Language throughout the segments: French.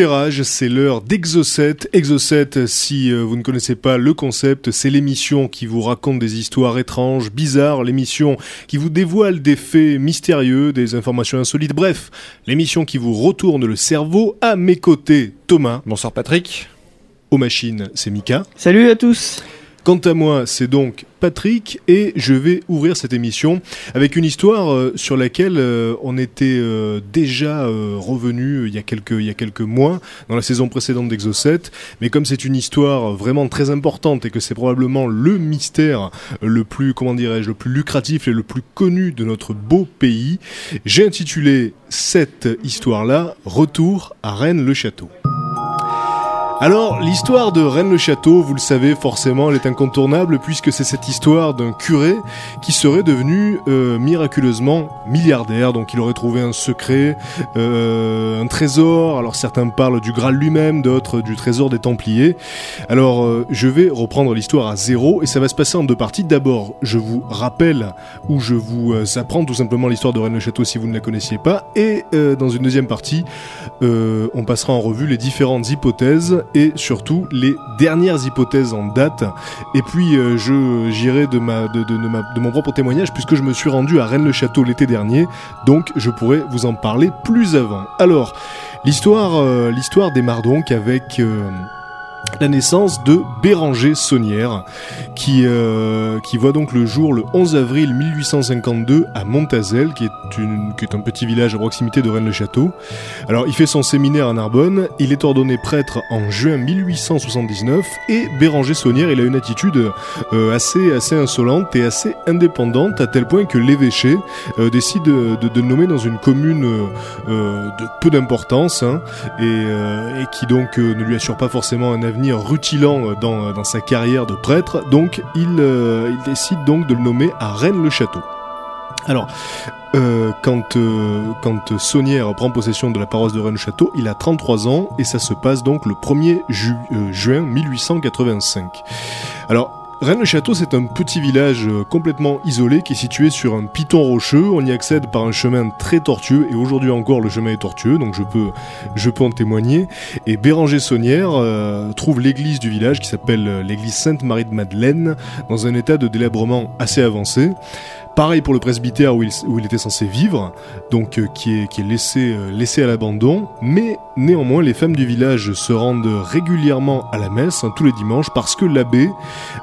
C'est l'heure d'Exocet. Exocet, si euh, vous ne connaissez pas le concept, c'est l'émission qui vous raconte des histoires étranges, bizarres, l'émission qui vous dévoile des faits mystérieux, des informations insolites, bref, l'émission qui vous retourne le cerveau. À mes côtés, Thomas. Bonsoir Patrick. Aux machines, c'est Mika. Salut à tous Quant à moi, c'est donc Patrick et je vais ouvrir cette émission avec une histoire euh, sur laquelle euh, on était euh, déjà revenu il y a quelques mois dans la saison précédente d'Exocet, mais comme c'est une histoire vraiment très importante et que c'est probablement le mystère le plus comment dirais-je le plus lucratif et le plus connu de notre beau pays, j'ai intitulé cette histoire-là Retour à Rennes le château. Alors, l'histoire de Rennes-le-Château, vous le savez forcément, elle est incontournable puisque c'est cette histoire d'un curé qui serait devenu euh, miraculeusement milliardaire. Donc, il aurait trouvé un secret, euh, un trésor. Alors, certains parlent du Graal lui-même, d'autres du trésor des Templiers. Alors, euh, je vais reprendre l'histoire à zéro et ça va se passer en deux parties. D'abord, je vous rappelle ou je vous apprends tout simplement l'histoire de Rennes-le-Château si vous ne la connaissiez pas. Et dans une deuxième partie, on passera en revue les différentes hypothèses et surtout les dernières hypothèses en date. Et puis euh, je j'irai de ma de, de, ma de mon propre témoignage puisque je me suis rendu à Rennes-le-Château l'été dernier, donc je pourrais vous en parler plus avant. Alors l'histoire euh, l'histoire démarre donc avec euh, la naissance de Béranger Saunière, qui, euh, qui voit donc le jour le 11 avril 1852 à Montazel, qui est, une, qui est un petit village à proximité de Rennes-le-Château. Alors, il fait son séminaire à Narbonne, il est ordonné prêtre en juin 1879, et Béranger Saunière, il a une attitude euh, assez, assez insolente et assez indépendante, à tel point que l'évêché euh, décide de, de, de nommer dans une commune euh, de peu d'importance, hein, et, qui donc ne lui assure pas forcément un avenir rutilant dans, sa carrière de prêtre. Donc il, euh, il décide donc de le nommer à Rennes-le-Château. Alors, euh, quand, euh, quand Saunière prend possession de la paroisse de Rennes-le-Château, il a 33 ans et ça se passe donc le 1er ju- euh, juin 1885. Alors, Rennes-le-Château, c'est un petit village euh, complètement isolé qui est situé sur un piton rocheux. On y accède par un chemin très tortueux et aujourd'hui encore le chemin est tortueux, donc je peux, en témoigner. Et Béranger Saunière euh, trouve l'église du village qui s'appelle euh, l'église Sainte-Marie de Madeleine dans un état de délabrement assez avancé. Pareil pour le presbytère où il, était censé vivre, donc euh, qui est, euh, laissé à l'abandon, mais néanmoins les femmes du village se rendent régulièrement à la messe hein, tous les dimanches parce que l'abbé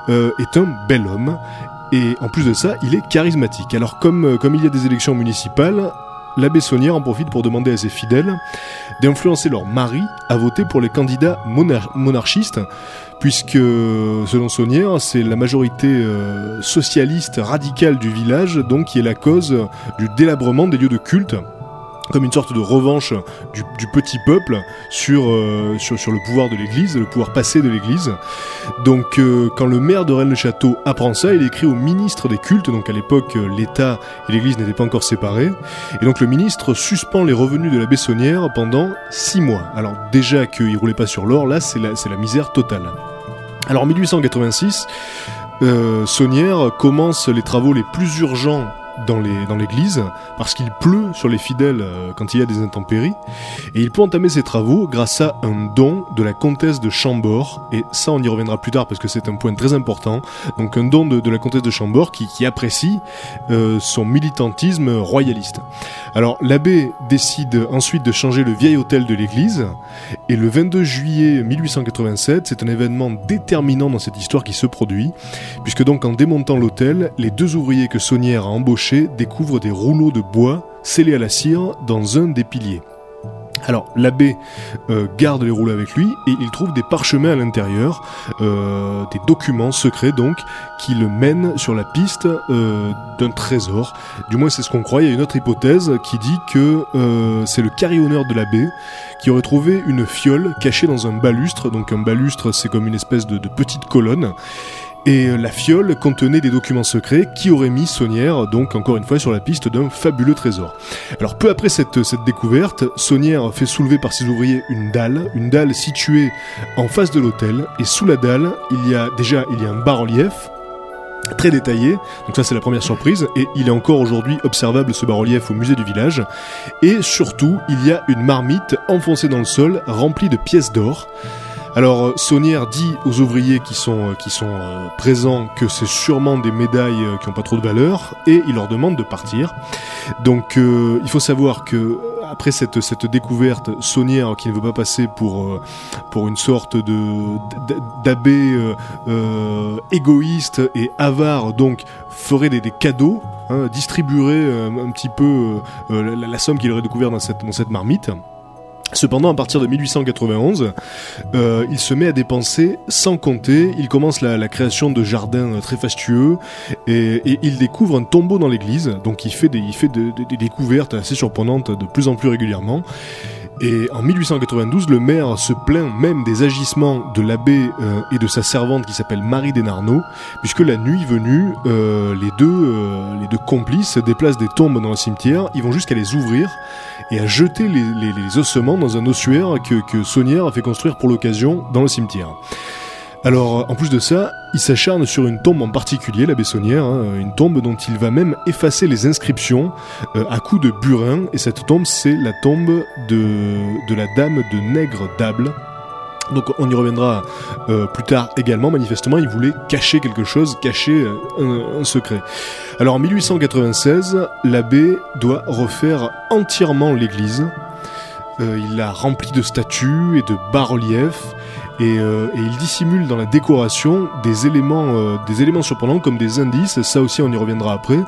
euh, est un bel homme et en plus de ça il est charismatique. Alors comme il y a des élections municipales, l'abbé Saunière en profite pour demander à ses fidèles d'influencer leur mari à voter pour les candidats monar- monarchistes puisque selon Saunière, c'est la majorité euh, socialiste radicale du village donc qui est la cause du délabrement des lieux de culte comme une sorte de revanche du, petit peuple sur, euh, sur, le pouvoir de l'Église, le pouvoir passé de l'Église. Donc euh, quand le maire de Rennes-le-Château apprend ça, il écrit au ministre des cultes, donc à l'époque euh, l'État et l'Église n'étaient pas encore séparés, et donc le ministre suspend les revenus de la Bessonnière pendant six mois. Alors déjà qu'il roulait pas sur l'or, là c'est la, misère totale. Alors en 1886, euh, Saunière commence les travaux les plus urgents dans l'église parce qu'il pleut sur les fidèles euh, quand il y a des intempéries. Et il peut entamer ses travaux grâce à un don de la comtesse de Chambord. Et ça on y reviendra plus tard parce que c'est un point très important. Donc un don de, la comtesse de Chambord qui, qui apprécie euh, son militantisme royaliste alors l'abbé décide ensuite de changer le vieil hôtel de l'église et le 22 juillet 1887 c'est un événement déterminant dans cette histoire qui se produit puisque donc en démontant l'hôtel les deux ouvriers que Saunière a embauchés découvrent des rouleaux de bois scellés à la cire dans un des piliers. Alors l'abbé euh, garde les rouleaux avec lui et il trouve des parchemins à l'intérieur, euh, des documents secrets donc, qui le mènent sur la piste euh, d'un trésor. Du moins c'est ce qu'on croit. Il y a une autre hypothèse qui dit que c'est le carillonneur de l'abbé qui aurait trouvé une fiole cachée dans un balustre. Donc un balustre c'est comme une espèce de petite colonne. Et la fiole contenait des documents secrets qui auraient mis Saunière, donc encore une fois, sur la piste d'un fabuleux trésor. Alors peu après cette, cette découverte, Saunière fait soulever par ses ouvriers une dalle, une dalle située en face de l'hôtel, et sous la dalle, il y a déjà il y a un bas-relief très détaillé. Donc ça c'est la première surprise et il est encore aujourd'hui observable ce bas-relief au musée du village. Et surtout, il y a une marmite enfoncée dans le sol remplie de pièces d'or. Alors Saunière dit aux ouvriers qui sont, qui sont euh, présents que c'est sûrement des médailles euh, qui n'ont pas trop de valeur et il leur demande de partir. Donc euh, il faut savoir que après cette, cette découverte, Saunière, qui ne veut pas passer pour, euh, pour une sorte de d'abbé euh, euh, égoïste et avare, donc ferait des, des cadeaux, hein, distribuerait euh, un petit peu euh, la, la somme qu'il aurait découvert dans cette, dans cette marmite. Cependant, à partir de 1891, euh, il se met à dépenser sans compter. Il commence la, création de jardins euh, très fastueux et, il découvre un tombeau dans l'église. Donc, il fait des découvertes assez surprenantes de plus en plus régulièrement. Et en 1892, le maire se plaint même des agissements de l'abbé euh, et de sa servante qui s'appelle Marie Desnarnaud, puisque la nuit venue, euh, les deux, euh, les deux complices déplacent des tombes dans le cimetière. Ils vont jusqu'à les ouvrir et à jeter les ossements dans un ossuaire que, que Saunière a fait construire pour l'occasion dans le cimetière. Alors, en plus de ça, il s'acharne sur une tombe en particulier, l'abbé Saunière, hein, une tombe dont il va même effacer les inscriptions euh, à coups de burin, et cette tombe, c'est la tombe de, la dame de Nègre d'Able. Donc on y reviendra euh, plus tard également, manifestement il voulait cacher quelque chose, cacher euh, un, secret. Alors en 1896, l'abbé doit refaire entièrement l'église. Il la remplit de statues et de bas-reliefs et, euh, et il dissimule dans la décoration des éléments, euh, des éléments surprenants comme des indices. Ça aussi, on y reviendra après.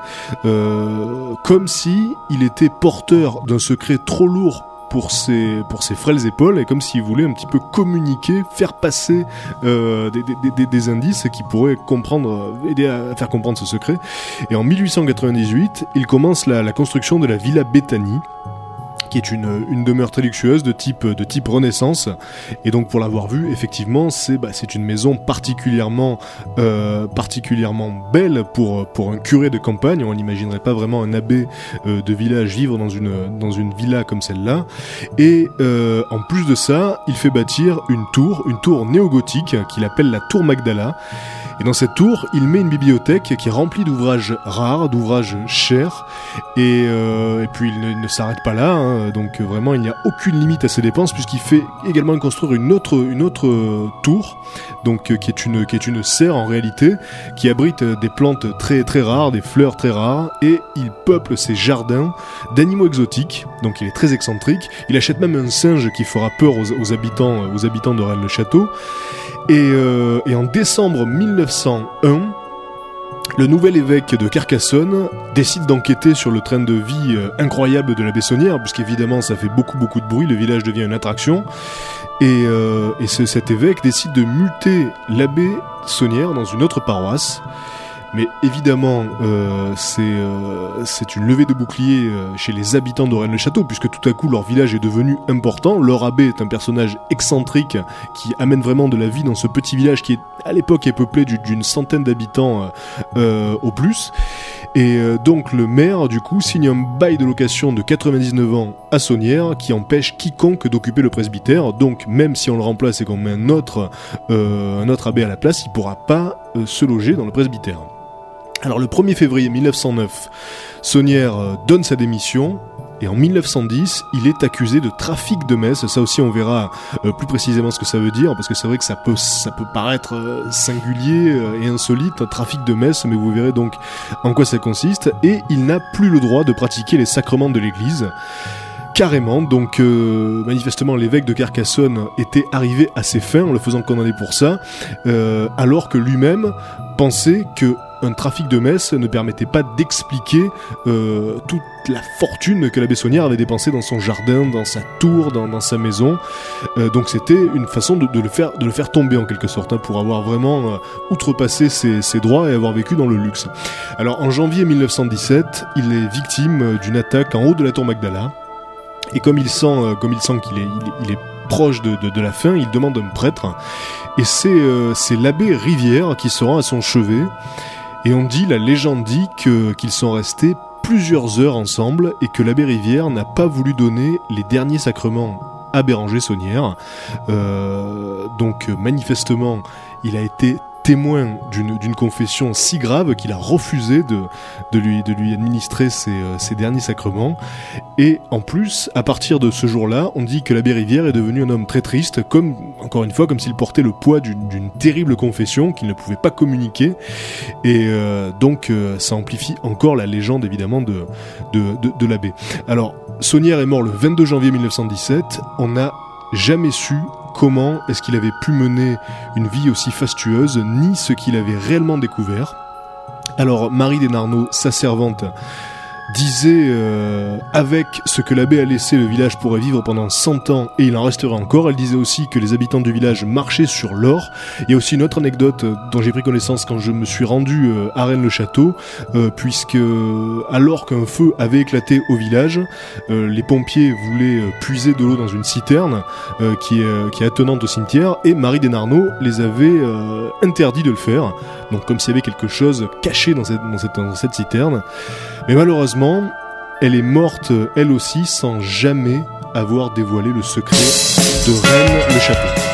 Euh, comme si il était porteur d'un secret trop lourd pour ses, pour ses frêles épaules et comme s'il voulait un petit peu communiquer, faire passer des, indices qui pourraient comprendre, aider à faire comprendre ce secret. Et en 1898, il commence la, la construction de la Villa Bethany qui est une, une demeure très luxueuse de type, de type Renaissance. Et donc pour l'avoir vu, effectivement, c'est bah, une maison particulièrement, euh, particulièrement belle pour, pour un curé de campagne. On n'imaginerait pas vraiment un abbé euh, de village vivre dans une, dans une villa comme celle-là. Et euh, en plus de ça, il fait bâtir une tour, une tour néo-gothique qu'il appelle la tour Magdala. Et dans cette tour, il met une bibliothèque qui est remplie d'ouvrages rares, d'ouvrages chers. Et, euh, et puis il ne, s'arrête pas là, hein. donc vraiment il n'y a aucune limite à ses dépenses puisqu'il fait également construire une autre, une autre euh, tour, donc euh, qui est une qui est une serre en réalité, qui abrite des plantes très très rares, des fleurs très rares, et il peuple ses jardins d'animaux exotiques. Donc il est très excentrique. Il achète même un singe qui fera peur aux, aux habitants aux habitants de Rennes-le-Château. Et, euh, et en décembre 1901, le nouvel évêque de Carcassonne décide d'enquêter sur le train de vie euh, incroyable de la Bessonnière, puisqu'évidemment ça fait beaucoup beaucoup de bruit, le village devient une attraction. Et, euh, et ce- cet évêque décide de muter l'abbé Saunière dans une autre paroisse. Mais évidemment, euh, c'est euh, une levée de bouclier euh, chez les habitants de Rennes-le-Château, puisque tout à coup leur village est devenu important. Leur abbé est un personnage excentrique qui amène vraiment de la vie dans ce petit village qui, est, à l'époque, est peuplé du- d'une centaine d'habitants euh, euh, au plus. Et donc le maire, du coup, signe un bail de location de 99 ans à Saunière qui empêche quiconque d'occuper le presbytère. Donc même si on le remplace et qu'on met un autre, un autre abbé à la place, il pourra pas se loger dans le presbytère. Alors le 1er février 1909, Saunière euh, donne sa démission. Et en 1910, il est accusé de trafic de messe. Ça aussi, on verra euh, plus précisément ce que ça veut dire, parce que c'est vrai que ça peut, paraître euh, singulier et insolite, un trafic de messe, mais vous verrez donc en quoi ça consiste. Et il n'a plus le droit de pratiquer les sacrements de l'Église. Carrément, donc manifestement l'évêque de Carcassonne était arrivé à ses fins en le faisant condamner pour ça, alors que lui-même pensait que un trafic de messe ne permettait pas d'expliquer euh, toute la fortune que l'abbé Saunière avait dépensée dans son jardin, dans sa tour, dans, sa maison. Euh, donc c'était une façon de, le faire, de le faire tomber en quelque sorte, hein, pour avoir vraiment euh, outrepassé ses, droits et avoir vécu dans le luxe. Alors en janvier 1917, il est victime d'une attaque en haut de la tour Magdala. Et comme il sent, comme il qu'il est, proche de, la fin, il demande un prêtre. Et c'est c'est l'abbé Rivière qui se rend à son chevet. Et on dit, la légende dit que qu'ils sont restés plusieurs heures ensemble et que l'abbé Rivière n'a pas voulu donner les derniers sacrements à Béranger Saunière. Euh, donc manifestement, il a été témoin d'une confession si grave qu'il a refusé de, lui, administrer ses, euh, ses derniers sacrements. Et en plus, à partir de ce jour-là, on dit que l'abbé Rivière est devenu un homme très triste, comme, encore une fois, comme s'il portait le poids d'une terrible confession qu'il ne pouvait pas communiquer. Et euh, donc, euh, ça amplifie encore la légende, évidemment, de, de, de, de l'abbé. Alors, Saunière est mort le 22 janvier 1917. On n'a jamais su comment est-ce qu'il avait pu mener une vie aussi fastueuse, ni ce qu'il avait réellement découvert? Alors, Marie Desnarnaud, sa servante, disait euh, avec ce que l'abbé a laissé, le village pourrait vivre pendant 100 ans et il en resterait encore. Elle disait aussi que les habitants du village marchaient sur l'or. Il y a aussi une autre anecdote euh, dont j'ai pris connaissance quand je me suis rendu euh, à Rennes-le-Château, puisque alors qu'un feu avait éclaté au village, les pompiers voulaient puiser de l'eau dans une citerne qui, est, attenante au cimetière et Marie Desnarnaud les avait interdit de le faire. Donc comme s'il y avait quelque chose caché dans cette citerne. Mais malheureusement, elle est morte elle aussi sans jamais avoir dévoilé le secret de Rennes-le-Château.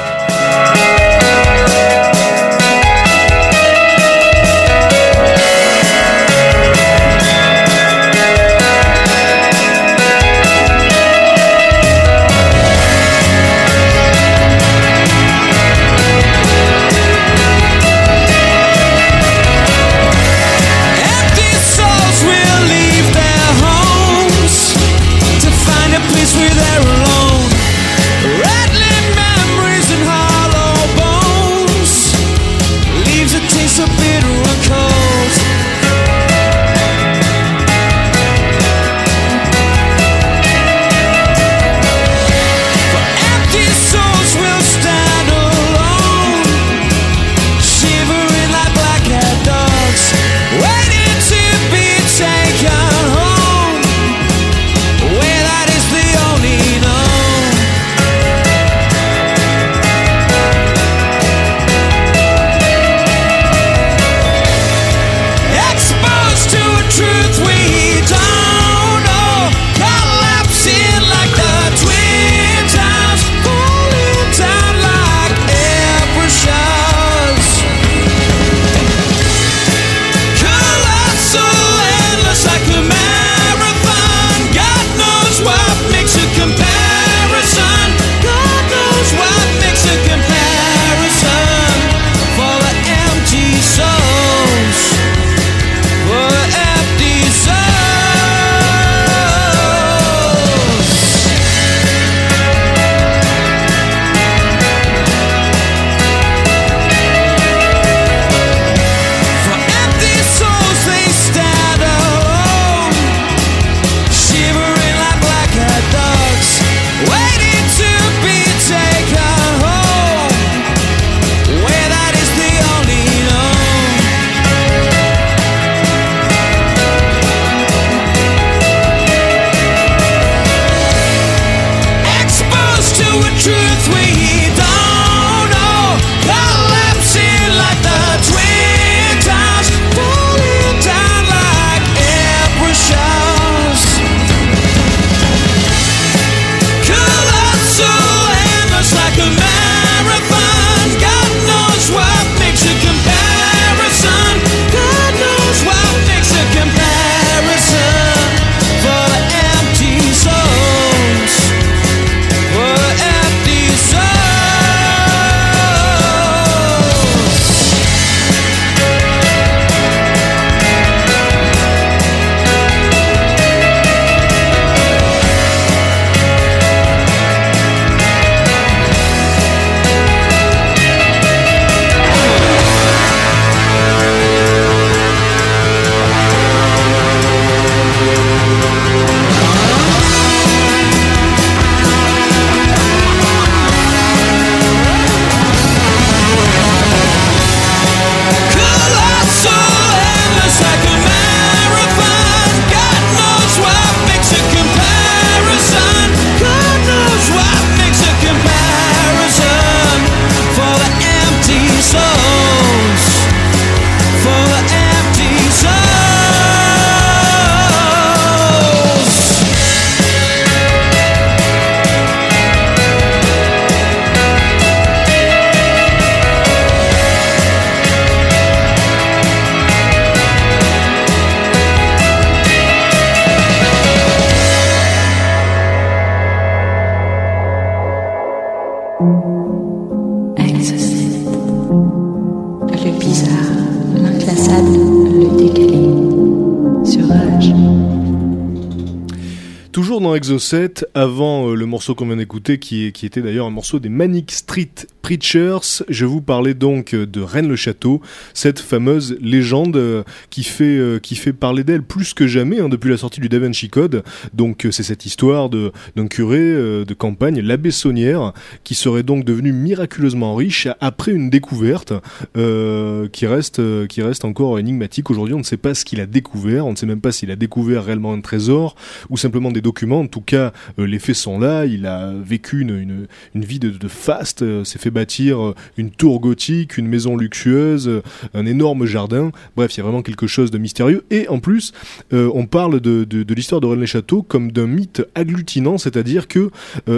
Avant euh, le morceau qu'on vient d'écouter, qui, qui était d'ailleurs un morceau des Manic Street Preachers, je vous parlais donc de Rennes le Château, cette fameuse légende euh, qui fait euh, qui fait parler d'elle plus que jamais hein, depuis la sortie du Da Vinci Code. Donc euh, c'est cette histoire d'un curé de campagne, l'abbé Saunière, qui serait donc devenu miraculeusement riche après une découverte qui reste qui reste encore énigmatique. Aujourd'hui, on ne sait pas ce qu'il a découvert, on ne sait même pas s'il a découvert réellement un trésor ou simplement des documents. En tout cas, les faits sont là. Il a vécu une, une, vie de, de faste, s'est fait bâtir euh, une tour gothique, une maison luxueuse, euh, un énorme jardin. Bref, il y a vraiment quelque chose de mystérieux. Et en plus, euh, on parle de, l'histoire de Rennes-le-Château comme d'un mythe agglutinant, c'est-à-dire que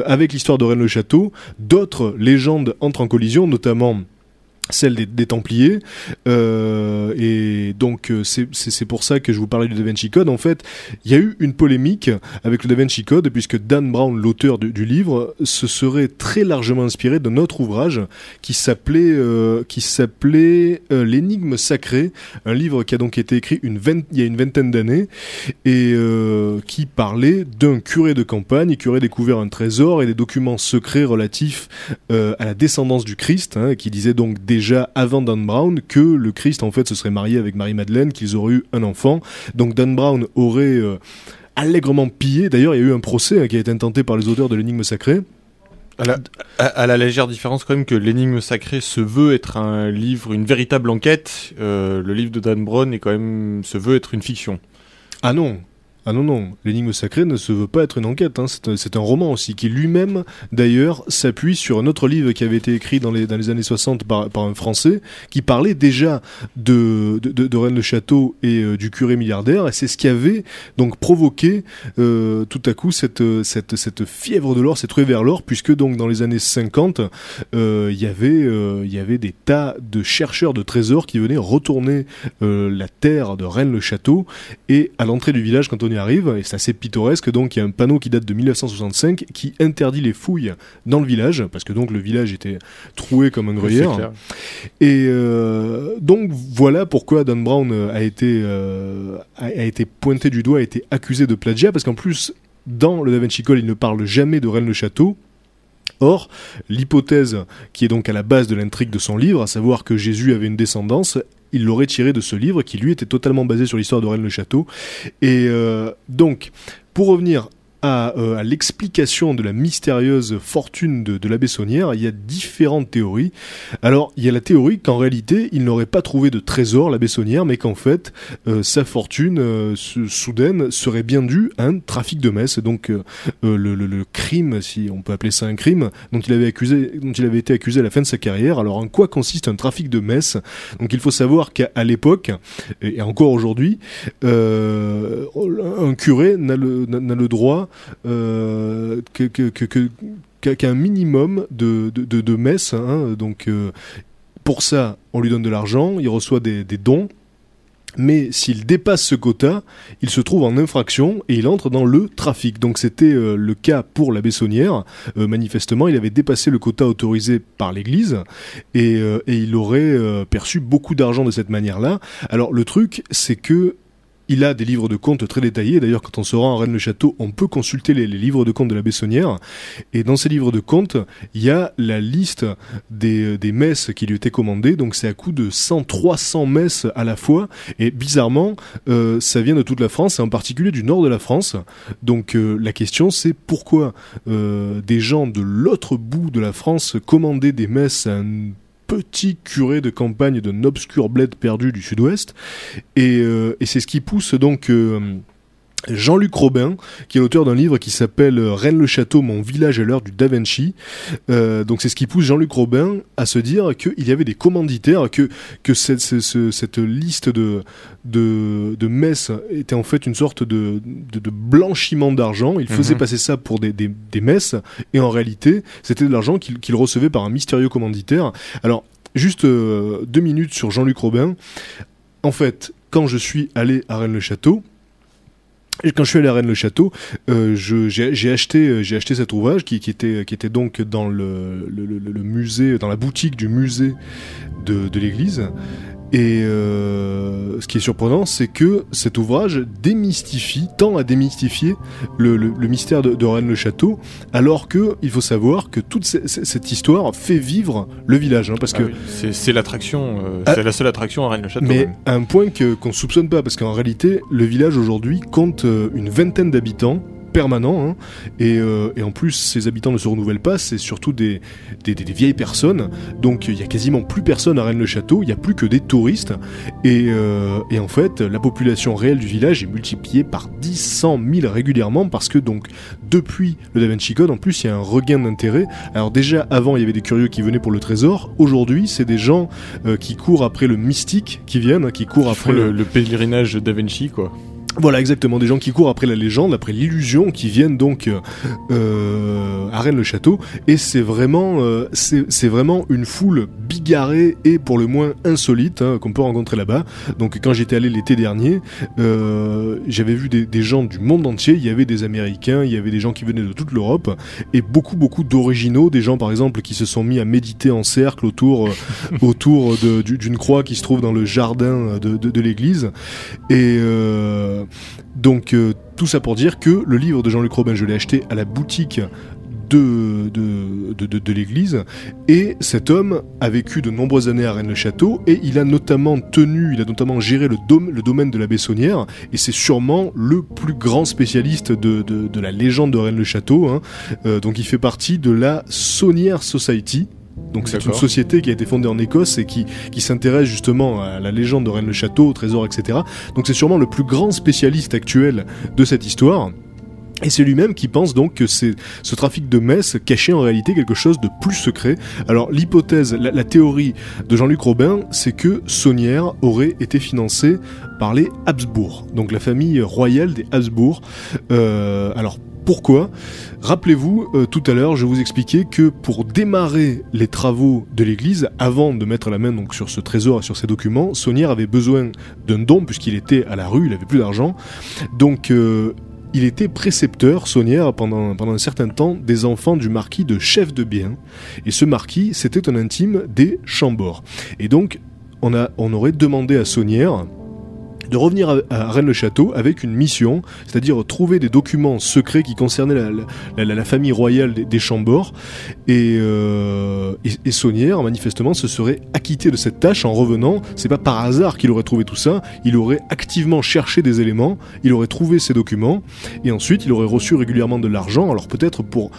avec l'histoire de Rennes-le-Château, d'autres légendes entrent en collision, notamment celle des, Templiers. Euh, et donc euh, c'est pour ça que je vous parlais du Da Vinci Code. En fait il y a eu une polémique avec le Da Vinci Code puisque Dan Brown l'auteur du, livre se serait très largement inspiré d'un autre ouvrage qui s'appelait euh, l'énigme sacrée. Un livre qui a donc été écrit une vingt- il y a une vingtaine d'années et qui parlait d'un curé de campagne qui aurait découvert un trésor et des documents secrets relatifs à la descendance du Christ, hein, qui disait donc déjà avant Dan Brown que le Christ en fait se serait marié avec Marie-Madeleine, qu'ils auraient eu un enfant. Donc Dan Brown aurait euh, allègrement pillé. D'ailleurs, il y a eu un procès hein, qui a été intenté par les auteurs de l'énigme sacrée. À la, à- à la légère différence quand même que l'énigme sacrée se veut être un livre, une véritable enquête. euh, le livre de Dan Brown est quand même se veut être une fiction. Ah non. Ah non, non, l'énigme sacrée ne se veut pas être une enquête, hein. c'est un, roman aussi, qui lui-même, d'ailleurs, s'appuie sur un autre livre qui avait été écrit dans les, années 60 par, un Français, qui parlait déjà de, de, Rennes-le-Château et euh, du curé milliardaire, et c'est ce qui avait donc provoqué euh, tout à coup cette, euh, cette, fièvre de l'or, cette ruée vers l'or, puisque donc dans les années 50, euh, il y avait, des tas de chercheurs de trésors qui venaient retourner la terre de Rennes-le-Château, et à l'entrée du village, quand on y arrive, et c'est assez pittoresque, donc il y a un panneau qui date de 1965 qui interdit les fouilles dans le village, parce que donc le village était troué comme un gruyère. Et euh, donc voilà pourquoi Dan Brown euh, a été, euh, a, a été pointé du doigt, a été accusé de plagiat, parce qu'en plus, dans le Da Vinci Code, il ne parle jamais de Rennes-le-Château. Or, l'hypothèse qui est donc à la base de l'intrigue de son livre, à savoir que Jésus avait une descendance, il l'aurait tiré de ce livre qui lui était totalement basé sur l'histoire de Rennes-le-Château. Et euh, donc, pour revenir à, euh, à l'explication de la mystérieuse fortune de, de l'abbé Saunière, il y a différentes théories. Alors, il y a la théorie qu'en réalité, il n'aurait pas trouvé de trésor, l'abbé Saunière, mais qu'en fait, euh, sa fortune euh, sou- soudaine serait bien due à un trafic de messe. Donc, euh, euh, le, le- le crime, si on peut appeler ça un crime, dont il avait accusé, dont il avait été accusé à la fin de sa carrière. Alors, en quoi consiste un trafic de messe Donc, il faut savoir qu'à l'époque et et encore aujourd'hui, euh, un curé n'a le, n'a le droit euh, que, que, que, que- qu'à qu'à un minimum de, messes. hein. donc, euh, pour ça, on lui donne de l'argent, il reçoit des, dons. Mais s'il dépasse ce quota, il se trouve en infraction et il entre dans le trafic. Donc c'était euh, le cas pour l'abbé Saunière. Euh, manifestement, il avait dépassé le quota autorisé par l'Église et, il aurait perçu beaucoup d'argent de cette manière-là. Alors le truc, c'est que il a des livres de comptes très détaillés. D'ailleurs, quand on se rend à Rennes-le-Château, on peut consulter les, livres de comptes de la Bessonnière. Et dans ces livres de comptes, il y a la liste des, des messes qui lui étaient commandées. Donc c'est à coup de 100, 300 messes à la fois. Et bizarrement, euh, ça vient de toute la France, et en particulier du nord de la France. Donc euh, la question, c'est pourquoi euh, des gens de l'autre bout de la France commandaient des messes à un petit curé de campagne d'un obscur bled perdu du sud-ouest. Et, euh, et c'est ce qui pousse donc euh, Jean-Luc Robin, qui est l'auteur d'un livre qui s'appelle euh, Rennes-le-Château, mon village à l'heure du Da Vinci. Euh, donc c'est ce qui pousse Jean-Luc Robin à se dire qu'il y avait des commanditaires, que, que cette, ce- ce- cette liste de, de, de messes était en fait une sorte de, de, de blanchiment d'argent. Il faisait Mhm. passer ça pour des, des, des messes, et en réalité, c'était de l'argent qu'il recevait par un mystérieux commanditaire. Alors, juste euh, deux minutes sur Jean-Luc Robin. En fait, quand je suis allé à Rennes-le-Château, quand je suis allé à Rennes-le-Château, euh, je- j'ai j'ai acheté, euh, acheté cet ouvrage qui, qui était, qui était donc dans le, le- le musée, dans la boutique du musée de, de l'église. Et, euh, ce qui est surprenant, c'est que cet ouvrage démystifie, tend à démystifier le, le- le mystère de, de Rennes le Château, alors que il faut savoir que toute ce- ce- cette histoire fait vivre le village, hein, parce Ah que oui, c'est l'attraction, euh, Ah. c'est la seule attraction à Rennes-le-Château. mais même. à un point que qu'on soupçonne pas, parce qu'en réalité, le village aujourd'hui compte euh, une vingtaine d'habitants permanents, hein, et, euh, et en plus ces habitants ne se renouvellent pas, c'est surtout des, des, des- des vieilles personnes, donc il y a quasiment plus personne à Rennes-le-Château, il y a plus que des touristes, et, euh, et en fait la population réelle du village est multipliée par 10, 100 000 régulièrement, parce que donc depuis le Da Vinci Code, en plus il y a un regain d'intérêt, alors déjà avant il y avait des curieux qui venaient pour le trésor, aujourd'hui c'est des gens euh, qui courent après le mystique qui viennent, hein, qui courent après le, le pèlerinage Da Vinci, quoi. Voilà, exactement, des gens qui courent après la légende, après l'illusion, qui viennent donc euh, euh, à Rennes-le-Château, et c'est vraiment, euh, c'est c'est vraiment une foule bigarrée et pour le moins insolite hein, qu'on peut rencontrer là-bas. Donc quand j'étais allé l'été dernier, euh, j'avais vu des, des gens du monde entier. Il y avait des Américains, il y avait des gens qui venaient de toute l'Europe, et beaucoup beaucoup d'originaux, des gens par exemple qui se sont mis à méditer en cercle autour euh, autour d'une croix qui se trouve dans le jardin de, de- de l'église. Et euh, donc euh, tout ça pour dire que le livre de Jean-Luc Robin, je l'ai acheté à la boutique de, de, l'église. Et cet homme a vécu de nombreuses années à Rennes-le-Château et il a notamment tenu, il a notamment géré le, domaine de la Bessonnière. Et c'est sûrement le plus grand spécialiste de la légende de Rennes-le-Château hein. Euh, donc il fait partie de la Saunière Society donc c'est une société qui a été fondée en Écosse et qui, qui s'intéresse justement à la légende de Rennes-le-Château, au trésor, etc. Donc c'est sûrement le plus grand spécialiste actuel de cette histoire. Et c'est lui-même qui pense donc que c'est ce trafic de messes cachait en réalité quelque chose de plus secret. Alors l'hypothèse, la, la théorie de Jean-Luc Robin, c'est que Saunière aurait été financée par les Habsbourg, donc la famille royale des Habsbourg. Euh, alors pourquoi Rappelez-vous, euh, tout à l'heure, je vous expliquais que pour démarrer les travaux de l'église, avant de mettre la main donc sur ce trésor et sur ces documents, Saunière avait besoin d'un don puisqu'il était à la rue, il avait plus d'argent. Donc euh, il était précepteur, Saunière, pendant, un certain temps, des enfants du marquis de Chef de Bien. Et ce marquis, c'était un intime des Chambord. Et donc, on, on aurait demandé à Saunière de revenir à, Rennes-le-Château avec une mission, c'est-à-dire trouver des documents secrets qui concernaient la, famille royale des, Chambord. Et, euh, et, Saunière, manifestement, se serait acquitté de cette tâche en revenant. C'est pas par hasard qu'il aurait trouvé tout ça. Il aurait activement cherché des éléments, il aurait trouvé ces documents, et ensuite il aurait reçu régulièrement de l'argent. Alors peut-être pour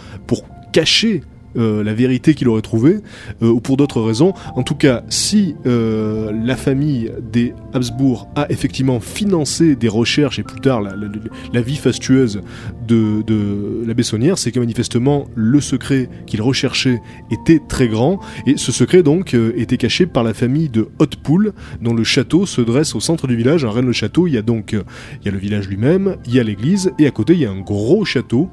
cacher euh, la vérité qu'il aurait trouvée, euh, ou pour d'autres raisons. En tout cas, si euh, la famille des Habsbourg a effectivement financé des recherches et plus tard la, vie fastueuse de, de la Bessonnière, c'est que manifestement le secret qu'il recherchait était très grand, et ce secret donc était caché par la famille de Haute-Poule, dont le château se dresse au centre du village. À Rennes-le-Château, il y a donc il y a le village lui-même, il y a l'église, et à côté il y a un gros château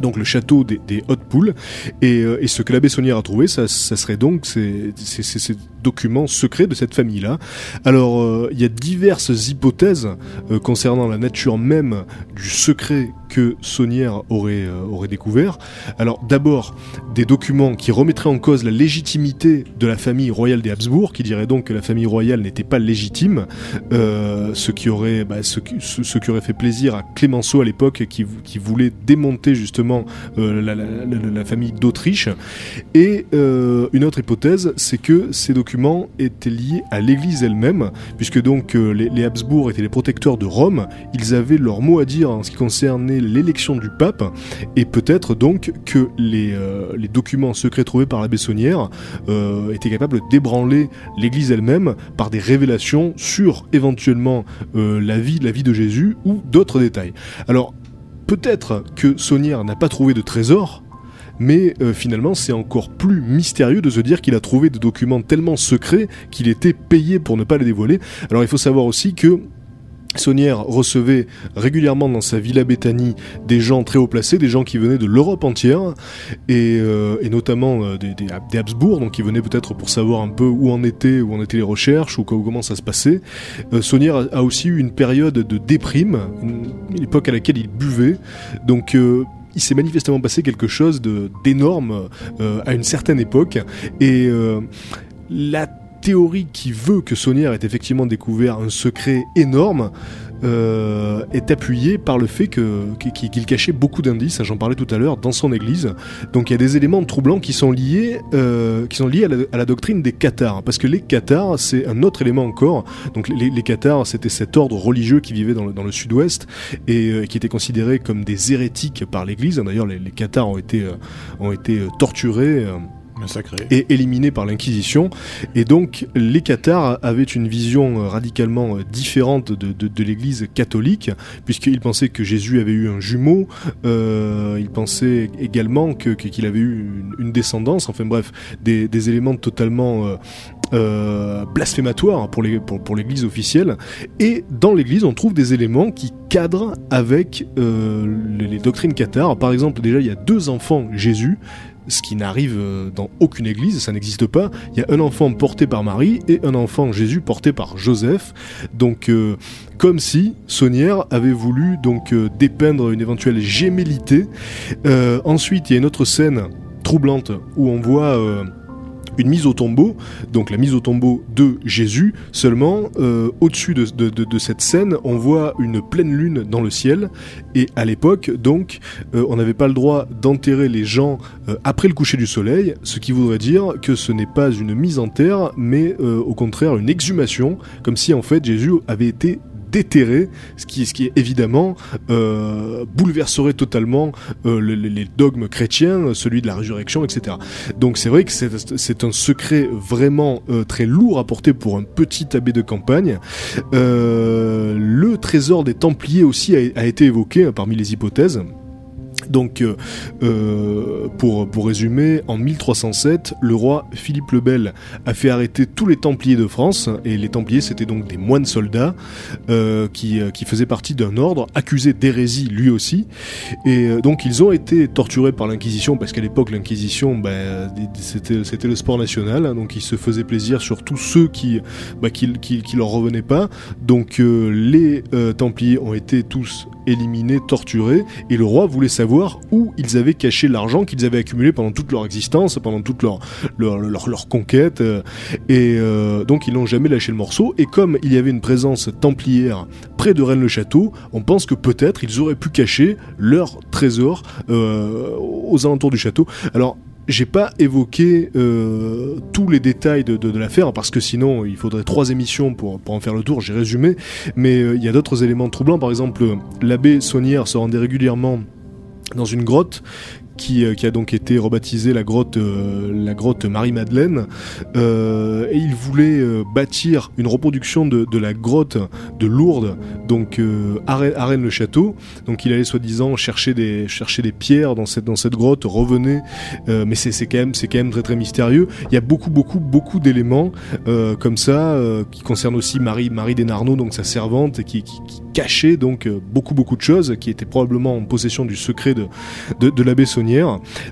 donc le château des, des Hautes Poules. Et, euh, et ce que l'abbé Saunière a trouvé ça, ça serait donc ces, ces, ces- documents secrets de cette famille là alors euh, il y a diverses hypothèses euh, concernant la nature même du secret que Saunière aurait, euh, aurait découvert. Alors d'abord des documents qui remettraient en cause la légitimité de la famille royale des Habsbourg qui dirait donc que la famille royale n'était pas légitime ce qui aurait bah, ce, qui, aurait fait plaisir à Clémenceau à l'époque qui, vou- qui voulait démonter justement la, famille d'Autriche. Et une autre hypothèse c'est que ces documents étaient liés à l'église elle-même puisque donc euh, les, Habsbourg étaient les protecteurs de Rome ils avaient leur mot à dire en ce qui concernait l'élection du pape et peut-être donc que les, euh, documents secrets trouvés par la Bessonnière euh, étaient capables d'ébranler l'église elle-même par des révélations sur éventuellement la vie la vie de Jésus ou d'autres détails. Alors peut-être que Saunière n'a pas trouvé de trésor, mais euh, finalement c'est encore plus mystérieux de se dire qu'il a trouvé des documents tellement secrets qu'il était payé pour ne pas les dévoiler. Alors il faut savoir aussi que Saunière recevait régulièrement dans sa villa Béthanie des gens très haut placés, des gens qui venaient de l'Europe entière, et, euh, notamment euh, des, Habsbourg, donc qui venaient peut-être pour savoir un peu où en étaient, où en étaient les recherches, ou co- comment ça se passait. Saunière a, aussi eu une période de déprime, une, époque à laquelle il buvait, donc il s'est manifestement passé quelque chose d'énorme euh, à une certaine époque, et euh, la théorie qui veut que Saunière ait effectivement découvert un secret énorme euh, est appuyée par le fait qu'il cachait beaucoup d'indices, hein, j'en parlais tout à l'heure, dans son église. Donc il y a des éléments troublants qui sont liés, euh, qui sont liés à la, doctrine des cathares, parce que les cathares, c'est un autre élément encore. Donc les, les cathares, c'était cet ordre religieux qui vivait dans le, sud-ouest et euh, qui était considéré comme des hérétiques par l'Église. D'ailleurs, les, les cathares ont été, ont été torturés. Et éliminés par l'Inquisition. Et donc, les cathares avaient une vision radicalement différente de, l'Église catholique, puisqu'ils pensaient que Jésus avait eu un jumeau, euh, ils pensaient également que- que- qu'il avait eu une, descendance, enfin bref, des, éléments totalement... euh, euh, pour l'église officielle. Et dans l'église on trouve des éléments qui cadrent avec euh, les, les doctrines cathares. Par exemple déjà il y a deux enfants Jésus ce qui n'arrive euh, dans aucune église, ça n'existe pas. Il y a un enfant porté par Marie et un enfant Jésus porté par Joseph. Donc, euh, comme si Saunière avait voulu donc euh, dépeindre une éventuelle gémellité. Ensuite, il y a une autre scène troublante où on voit une mise au tombeau, donc la mise au tombeau de Jésus. Seulement, euh, au-dessus de, cette scène, on voit une pleine lune dans le ciel. Et à l'époque, donc, euh, on n'avait pas le droit d'enterrer les gens euh, après le coucher du soleil, ce qui voudrait dire que ce n'est pas une mise en terre, mais au contraire une exhumation, comme si en fait Jésus avait été déterré, ce qui, ce évidemment euh, bouleverserait totalement euh, le- le- les dogmes chrétiens, celui de la résurrection, etc. Donc c'est vrai que c'est un secret vraiment euh, très lourd à porter pour un petit abbé de campagne. Le trésor des Templiers aussi a, a été évoqué hein, parmi les hypothèses. Donc, euh, euh, pour, pour résumer, en 1307, le roi Philippe le Bel a fait arrêter tous les Templiers de France, et les Templiers c'était donc des moines soldats euh, qui, qui faisaient partie d'un ordre accusé d'hérésie lui aussi, et donc ils ont été torturés par l'Inquisition parce qu'à l'époque l'Inquisition ben, c'était c'était le sport national, hein, donc ils se faisaient plaisir sur tous ceux qui bah, qui, qui, leur revenaient pas, donc les Templiers ont été tous éliminés, torturés, et le roi voulait savoir où ils avaient caché l'argent qu'ils avaient accumulé pendant toute leur existence, pendant toute leur, leur, leur, conquête, euh, et euh, donc ils n'ont jamais lâché le morceau, et comme il y avait une présence templière près de Rennes-le-Château, on pense que peut-être ils auraient pu cacher leur trésor euh, aux alentours du château. Alors, j'ai pas évoqué tous les détails de, l'affaire parce que sinon il faudrait trois émissions pour, pour en faire le tour. J'ai résumé, mais il y a d'autres éléments troublants. Par exemple, l'abbé Saunière se rendait régulièrement dans une grotte qui, euh, qui a donc été rebaptisée la grotte, euh, grotte Marie-Madeleine. Euh, et il voulait bâtir une reproduction de, de la grotte de Lourdes, donc à Rennes- à Rennes-le-Château. Donc il allait soi-disant chercher des, chercher des pierres dans cette, dans cette grotte, revenait. Mais c'est quand, même- quand même très très mystérieux. Il y a beaucoup, beaucoup, beaucoup d'éléments comme ça qui concernent aussi Marie, Marie Desnarnaud, donc sa servante, qui, qui, cachait donc beaucoup, beaucoup de choses, qui étaient probablement en possession du secret de, de, l'abbé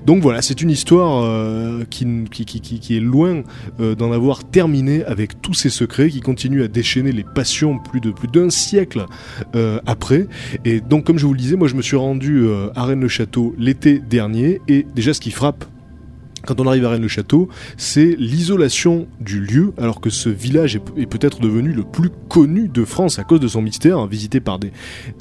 Donc voilà, c'est une histoire euh, qui, est loin euh, d'en avoir terminé avec tous ces secrets, qui continuent à déchaîner les passions plus de plus d'un siècle euh, après. Et donc, comme je vous le disais, moi je me suis rendu à Rennes-le-Château l'été dernier, et déjà ce qui frappe quand on arrive à Rennes-le-Château, c'est l'isolation du lieu, alors que ce village est, peut-être devenu le plus connu de France à cause de son mystère, hein, visité par des,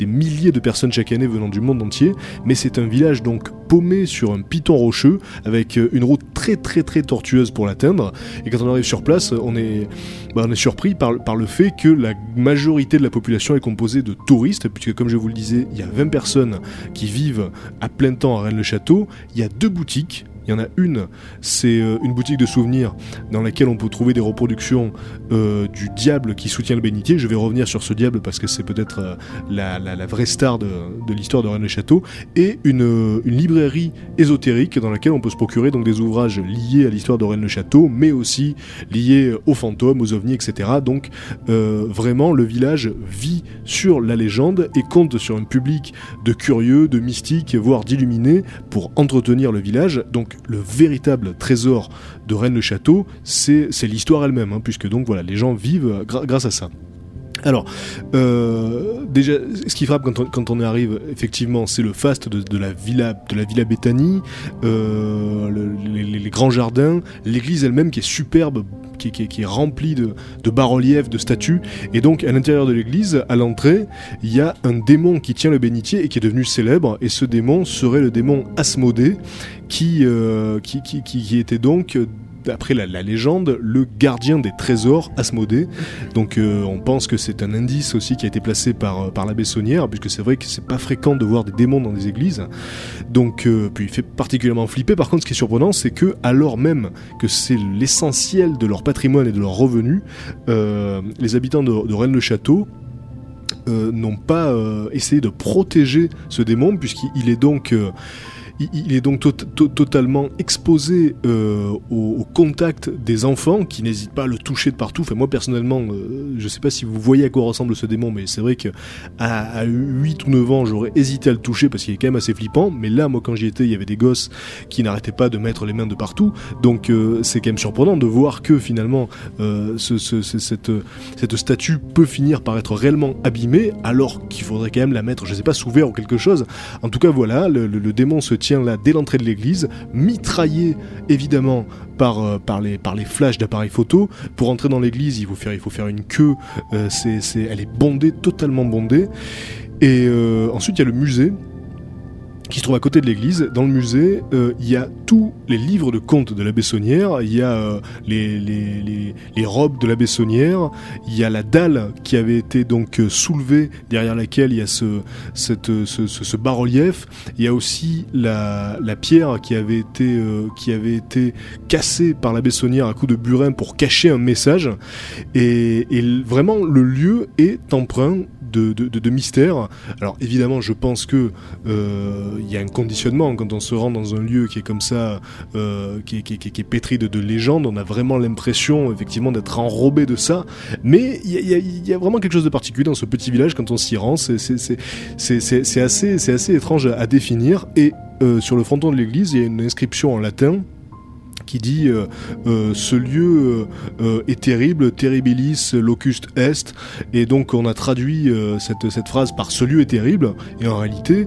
milliers de personnes chaque année venant du monde entier. Mais c'est un village donc paumé sur un piton rocheux, avec euh, une route très très très tortueuse pour l'atteindre. Et quand on arrive sur place, on est, bah, surpris par le fait que la majorité de la population est composée de touristes, puisque comme je vous le disais, il y a 20 personnes qui vivent à plein temps à Rennes-le-Château. Il y a deux boutiques. Il y en a une, c'est euh, une boutique de souvenirs dans laquelle on peut trouver des reproductions euh, du diable qui soutient le bénitier. Je vais revenir sur ce diable parce que c'est peut-être euh, la, vraie star de, l'histoire de Rennes-le-Château. Et une, euh, une librairie ésotérique dans laquelle on peut se procurer donc des ouvrages liés à l'histoire de Rennes-le-Château, mais aussi liés aux fantômes, aux ovnis, etc. Donc vraiment, le village vit sur la légende et compte sur un public de curieux, de mystiques, voire d'illuminés pour entretenir le village. Le véritable trésor de Rennes-le-Château, c'est l'histoire elle-même, hein, puisque donc voilà, les gens vivent euh, grâce à ça. Alors, euh, déjà, ce qui frappe quand on, arrive, effectivement, c'est le faste de, la villa, de la villa Béthanie, euh, le- les, les- les grands jardins, l'église elle-même qui est superbe, qui, est rempli de, bas-reliefs, de statues. Et donc, à l'intérieur de l'église, à l'entrée, il y a un démon qui tient le bénitier et qui est devenu célèbre. Et ce démon serait le démon Asmodée, qui, euh, qui, qui, qui, était donc, d'après la, légende, le gardien des trésors Asmodée. Donc euh, on pense que c'est un indice aussi qui a été placé par, euh, par l'abbé Saunière, puisque c'est vrai que c'est pas fréquent de voir des démons dans des églises. Donc, euh, puis il fait particulièrement flipper. Par contre, ce qui est surprenant, c'est que alors même que c'est l'essentiel de leur patrimoine et de leurs revenus, les habitants de, Rennes-le-Château n'ont pas essayé de protéger ce démon, puisqu'il est donc il- est donc to- to- totalement exposé euh, au, contact des enfants qui n'hésitent pas à le toucher de partout. Enfin, moi personnellement, euh, je sais pas si vous voyez à quoi ressemble ce démon, mais c'est vrai que à, à 8 ou 9 ans, j'aurais hésité à le toucher parce qu'il est quand même assez flippant. Mais là, moi, quand j'y étais, il y avait des gosses qui n'arrêtaient pas de mettre les mains de partout. Donc, euh, c'est quand même surprenant de voir que finalement, euh, ce, ce- ce- cette, statue peut finir par être réellement abîmée, alors qu'il faudrait quand même la mettre, je sais pas, sous verre ou quelque chose. En tout cas, voilà, le- le démon se tient là dès l'entrée de l'église, mitraillé évidemment par, euh, par, les, par les flashs d'appareils photo. Pour entrer dans l'église, il faut faire, il faut faire une queue, euh, c'est, c'est, elle est bondée, totalement bondée. Et euh, ensuite, il y a le musée qui se trouve à côté de l'église. Dans le musée, euh, il y a tous les livres de contes de la Bessonnière, il y a euh, les, robes de la Bessonnière, il y a la dalle qui avait été donc euh, soulevée, derrière laquelle il y a ce, bas-relief. Il y a aussi la, pierre qui avait été, qui avait été cassée par la Bessonnière à coup de burin pour cacher un message. Et, et vraiment, le lieu est empreint de, mystère. Alors évidemment, je pense que euh, il y a un conditionnement quand on se rend dans un lieu qui est comme ça, euh, qui, est, qui, qui est- pétri de, de légendes. On a vraiment l'impression, effectivement, d'être enrobé de ça. Mais il y a, vraiment quelque chose de particulier dans ce petit village quand on s'y rend. C'est assez, étrange à, à définir. Et euh, sur le fronton de l'église, il y a une inscription en latin qui dit euh, euh, ce lieu euh, est terrible, terribilis locuste est, et donc on a traduit cette, cette phrase par ce lieu est terrible, et en réalité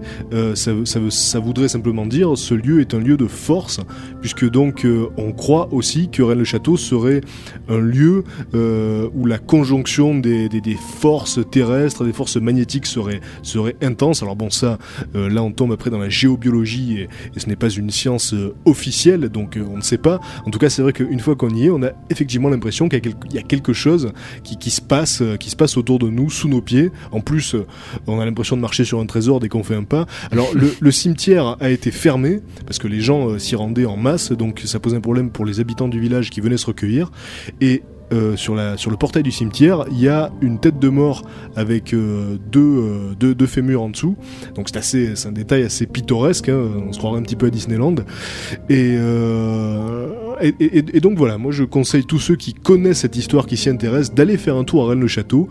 ça, ça, voudrait simplement dire ce lieu est un lieu de force, puisque donc on croit aussi que Rennes-le-Château serait un lieu où la conjonction des, des, forces terrestres, des forces magnétiques serait, serait intense. Alors bon ça, là on tombe après dans la géobiologie, et, ce n'est pas une science officielle, donc on ne sait pas. En tout cas, c'est vrai qu'une fois qu'on y est, on a effectivement l'impression qu'il y a quelque chose qui, se passe, euh, qui se passe autour de nous, sous nos pieds. En plus, euh, on a l'impression de marcher sur un trésor dès qu'on fait un pas. Alors, le, cimetière a été fermé parce que les gens euh, s'y rendaient en masse, donc ça pose un problème pour les habitants du village qui venaient se recueillir. Euh, sur, sur le portail du cimetière, il y a une tête de mort avec euh, deux, euh, deux, deux fémurs en dessous. Donc c'est assez, c'est un détail assez pittoresque. hein, on se croirait un petit peu à Disneyland. Et, donc voilà, moi je conseille tous ceux qui connaissent cette histoire, qui s'y intéressent, d'aller faire un tour à Rennes-le-Château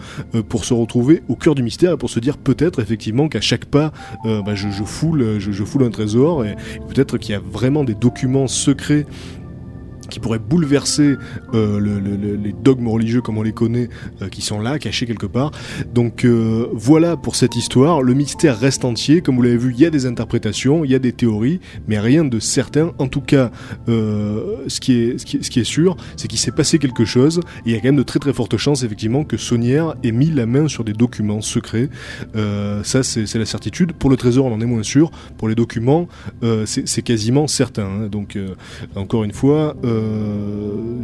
pour se retrouver au cœur du mystère et pour se dire peut-être effectivement qu'à chaque pas, bah, je, foule, je, foule un trésor et peut-être qu'il y a vraiment des documents secrets qui pourraient bouleverser euh, le- le- le- les dogmes religieux comme on les connaît, euh, qui sont là, cachés quelque part. Donc euh, voilà pour cette histoire. Le mystère reste entier. Comme vous l'avez vu, il y a des interprétations, il y a des théories, mais rien de certain. En tout cas, ce, qui est, ce, qui sûr, c'est qu'il s'est passé quelque chose. Il y a quand même de très très fortes chances, effectivement, que Saunière ait mis la main sur des documents secrets. Ça, c'est la certitude. Pour le trésor, on en est moins sûr. Pour les documents, c'est quasiment certain. hein. Donc, encore une fois,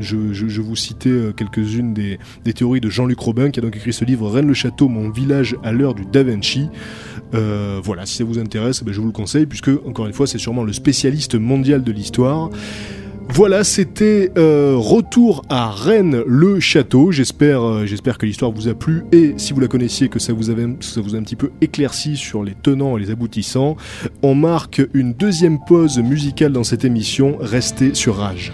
je, je, vous citais euh, quelques-unes des, théories de Jean-Luc Robin, qui a donc écrit ce livre Rennes-le-Château, mon village à l'heure du Da Vinci. Euh, voilà, si ça vous intéresse, ben, je vous le conseille, puisque, encore une fois, c'est sûrement le spécialiste mondial de l'histoire. Voilà, c'était euh, retour à Rennes le château. J'espère, euh, j'espère que l'histoire vous a plu et si vous la connaissiez, que ça vous ça vous a un petit peu éclairci sur les tenants et les aboutissants. On marque une deuxième pause musicale dans cette émission. Restez sur Rage.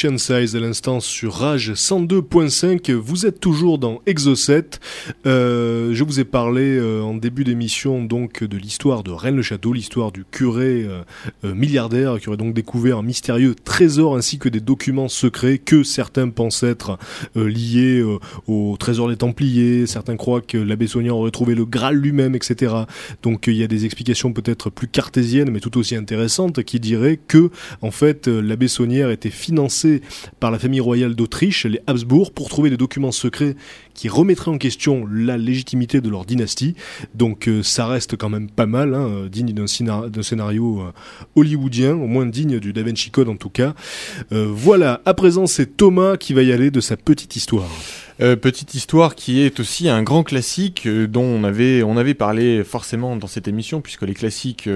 Size à l'instant sur Rage 102.5. Vous êtes toujours dans Exocet. Euh, je vous ai parlé euh, en début d'émission donc de l'histoire de Rennes le Château, l'histoire du curé euh, euh, milliardaire qui aurait donc découvert un mystérieux trésor ainsi que des documents secrets que certains pensent être liés au trésor des Templiers. Certains croient que l'abbé Soignant aurait trouvé le Graal lui-même, etc. Donc il y a des explications peut-être plus cartésiennes mais tout aussi intéressantes qui diraient que en fait l'abbé Saunière était financé par la famille royale d'Autriche, les Habsbourg, pour trouver des documents secrets qui remettraient en question la légitimité de leur dynastie. Donc euh, ça reste quand même pas mal, hein, euh, digne d'un scénar- d'un scénario euh, hollywoodien, au moins digne du Da Vinci Code en tout cas. Voilà, à présent c'est Thomas qui va y aller de sa petite histoire. Petite histoire qui est aussi un grand classique dont on avait, on avait parlé forcément dans cette émission, puisque les classiques,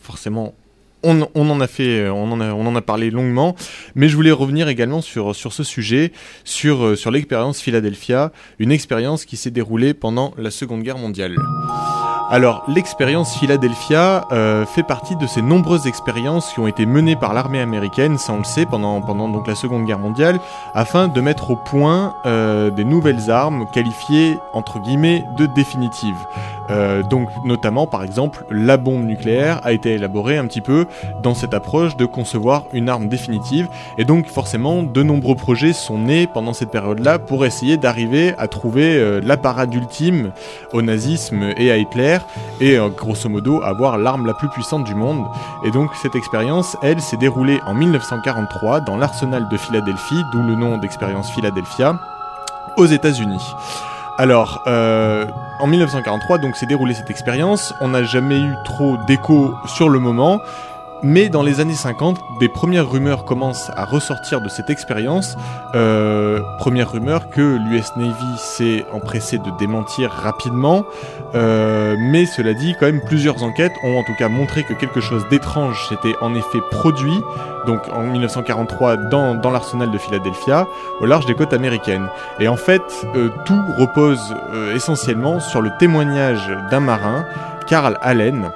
forcément, on, en a fait, on en a, on en a parlé longuement, mais je voulais revenir également sur, sur ce sujet, sur, euh, sur l'expérience Philadelphia, une expérience qui s'est déroulée pendant la Seconde Guerre mondiale. Alors, l'expérience Philadelphia euh, fait partie de ces nombreuses expériences qui ont été menées par l'armée américaine, ça on le sait, pendant, la Seconde Guerre mondiale, afin de mettre au point euh, des nouvelles armes qualifiées entre guillemets de définitives. Euh, donc notamment par exemple la bombe nucléaire a été élaborée un petit peu dans cette approche de concevoir une arme définitive et donc forcément de nombreux projets sont nés pendant cette période-là pour essayer d'arriver à trouver la parade ultime au nazisme et à Hitler et euh, grosso modo avoir l'arme la plus puissante du monde. Et donc cette expérience, elle, s'est déroulée en 1943 dans l'arsenal de Philadelphie, d'où le nom d'expérience Philadelphia, aux États-Unis. Alors, euh, en 1943, donc s'est déroulée cette expérience. On n'a jamais eu trop d'écho sur le moment. Mais dans les années 50, des premières rumeurs commencent à ressortir de cette expérience. Euh, première rumeur que l'US Navy s'est empressé de démentir rapidement. Euh, mais cela dit, quand même, plusieurs enquêtes ont en tout cas montré que quelque chose d'étrange s'était en effet produit, donc en 1943 dans, dans l'arsenal de Philadelphia, au large des côtes américaines. Et en fait, euh, tout repose euh, essentiellement sur le témoignage d'un marin, Carl Allen,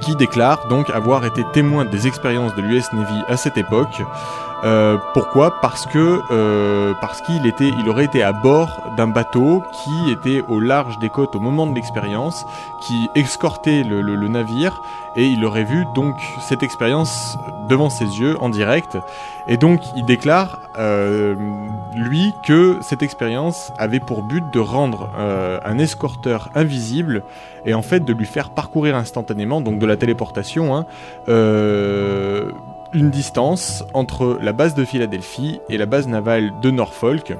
qui déclare donc avoir été témoin des expériences de l'US Navy à cette époque. Euh, pourquoi Parce que euh, parce qu'il était, il aurait été à bord d'un bateau qui était au large des côtes au moment de l'expérience, qui escortait le, navire et il aurait vu donc cette expérience devant ses yeux en direct. Et donc il déclare euh, lui que cette expérience avait pour but de rendre un escorteur invisible et en fait de lui faire parcourir instantanément, donc de la téléportation, hein, une distance entre la base de Philadelphie et la base navale de Norfolk.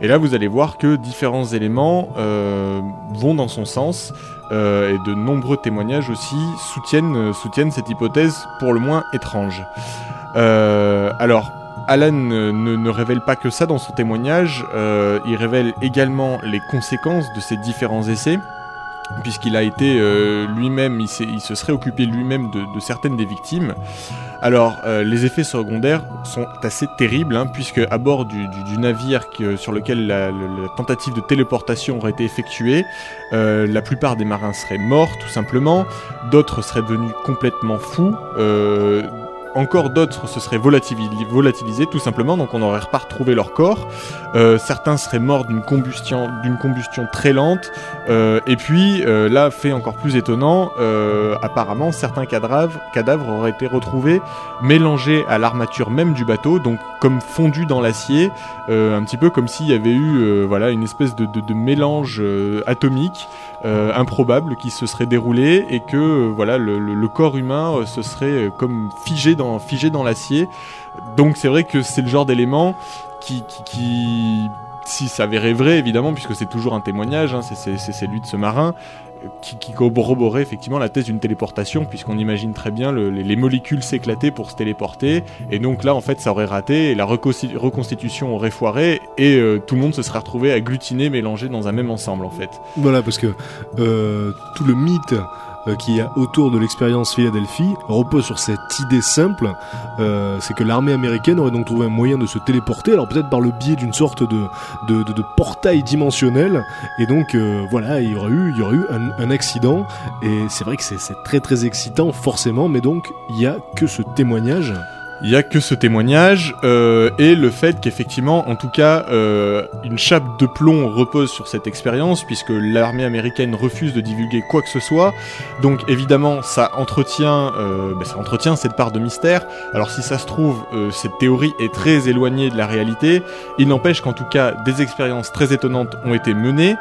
Et là, vous allez voir que différents éléments euh, vont dans son sens. euh, et de nombreux témoignages aussi soutiennent, euh, soutiennent cette hypothèse pour le moins étrange. Alors, Alan ne, révèle pas que ça dans son témoignage, il révèle également les conséquences de ces différents essais, puisqu'il a été euh, lui-même, il, se serait occupé lui-même de, certaines des victimes. Alors, euh, les effets secondaires sont assez terribles, hein, puisque à bord du, navire que- sur lequel la, tentative de téléportation aurait été effectuée, euh, la plupart des marins seraient morts, tout simplement. D'autres seraient devenus complètement fous. Encore d'autres se seraient volatili- volatilisés tout simplement, donc on n'aurait pas retrouvé leur corps. Euh, certains seraient morts d'une combustion, très lente. Euh, et puis, euh, là, fait encore plus étonnant, apparemment certains cadavres, auraient été retrouvés mélangés à l'armature même du bateau, donc comme fondus dans l'acier, un petit peu comme s'il y avait eu voilà, une espèce de, mélange atomique improbable qui se serait déroulé et que voilà le, le- corps humain se serait comme figé dans, figé dans l'acier. Donc c'est vrai que c'est le genre d'élément qui, si ça s'avérait vrai évidemment, puisque c'est toujours un témoignage, hein, c'est- celui de ce marin, qui, qui corroborait effectivement la thèse d'une téléportation, puisqu'on imagine très bien le- les, les molécules s'éclater pour se téléporter, et donc là en fait ça aurait raté, et la reconsti- reconstitution aurait foiré, et euh, tout le monde se serait retrouvé agglutiné, mélangé dans un même ensemble en fait. Voilà, parce que euh, tout le mythe euh, qu'il y a autour de l'expérience Philadelphie repose sur cette idée simple, euh, c'est que l'armée américaine aurait donc trouvé un moyen de se téléporter, alors peut-être par le biais d'une sorte de, de, portail dimensionnel, et donc euh, voilà, il y aurait eu, un, un accident, et c'est vrai que c'est très très excitant forcément, mais donc il y a que ce témoignage. Il y a que ce témoignage euh, et le fait qu'effectivement, en tout cas, euh, une chape de plomb repose sur cette expérience puisque l'armée américaine refuse de divulguer quoi que ce soit. Donc évidemment, ça entretient, euh, ben, ça entretient cette part de mystère. Alors si ça se trouve, cette théorie est très éloignée de la réalité. Il n'empêche qu'en tout cas, des expériences très étonnantes ont été menées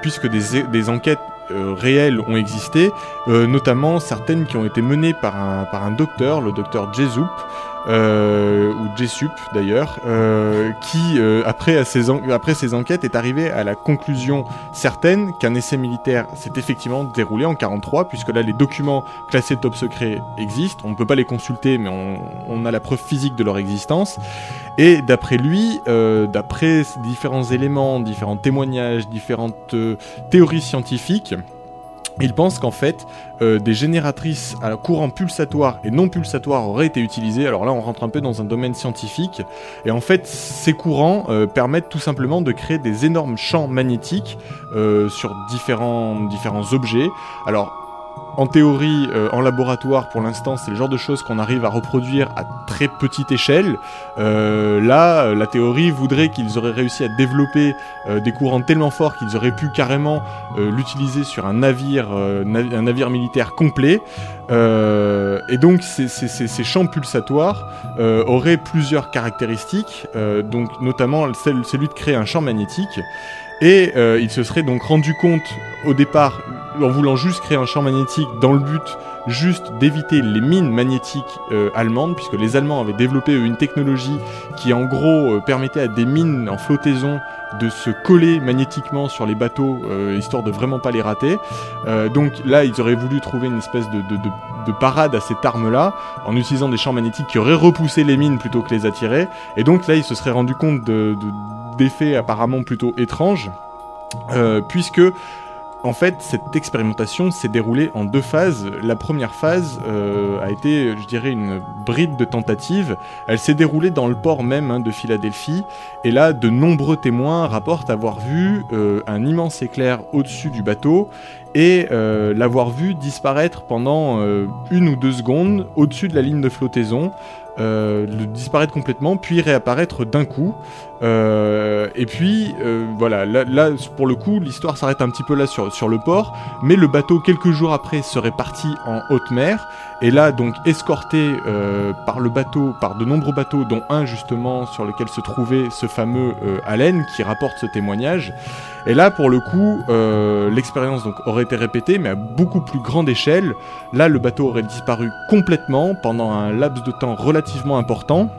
puisque des, des enquêtes euh, réelles ont existé, euh, notamment certaines qui ont été menées par un, par un docteur, le docteur Jesup, euh, ou Jesup d'ailleurs, euh, qui euh, après, ses enquêtes est arrivé à la conclusion certaine qu'un essai militaire s'est effectivement déroulé en 43, puisque là les documents classés top secret existent, on ne peut pas les consulter, mais on, a la preuve physique de leur existence. Et d'après lui, euh, d'après différents éléments, différents témoignages, différentes théories scientifiques, il pense qu'en fait, euh, des génératrices à courant pulsatoire et non pulsatoire auraient été utilisées. Alors là, on rentre un peu dans un domaine scientifique. Et en fait, ces courants euh, permettent tout simplement de créer des énormes champs magnétiques euh, sur différents, différents objets. Alors, en théorie, euh, en laboratoire, pour l'instant, c'est le genre de choses qu'on arrive à reproduire à très petite échelle. Euh, là, la théorie voudrait qu'ils auraient réussi à développer euh, des courants tellement forts qu'ils auraient pu carrément l'utiliser sur un navire, navi- un navire militaire complet. Et donc, ces, champs pulsatoires auraient plusieurs caractéristiques, donc notamment celui de créer un champ magnétique. Et euh, il se serait donc rendu compte au départ en voulant juste créer un champ magnétique dans le but juste d'éviter les mines magnétiques euh, allemandes, puisque les Allemands avaient développé une technologie qui en gros euh, permettait à des mines en flottaison de se coller magnétiquement sur les bateaux, euh, histoire de vraiment pas les rater. Donc là, ils auraient voulu trouver une espèce de, de- de- de parade à cette arme-là, en utilisant des champs magnétiques qui auraient repoussé les mines plutôt que les attiré. Et donc là, ils se seraient rendu compte de- de- d'effets apparemment plutôt étranges, puisque en fait, cette expérimentation s'est déroulée en deux phases. La première phase euh, a été, je dirais, une bride de tentatives. Elle s'est déroulée dans le port même hein, de Philadelphie. Et là, de nombreux témoins rapportent avoir vu euh, un immense éclair au-dessus du bateau et euh, l'avoir vu disparaître pendant une ou deux secondes au-dessus de la ligne de flottaison, disparaître complètement, puis réapparaître d'un coup. Euh, et puis, euh, voilà, là, là, pour le coup, l'histoire s'arrête un petit peu là sur, sur le port, mais le bateau, quelques jours après, serait parti en haute mer, et là, donc, escorté euh, par le bateau, par de nombreux bateaux, dont un justement sur lequel se trouvait ce fameux euh, Allen qui rapporte ce témoignage. Et là, pour le coup, euh, l'expérience donc aurait été répétée, mais à beaucoup plus grande échelle. Là, le bateau aurait disparu complètement pendant un laps de temps relativement important.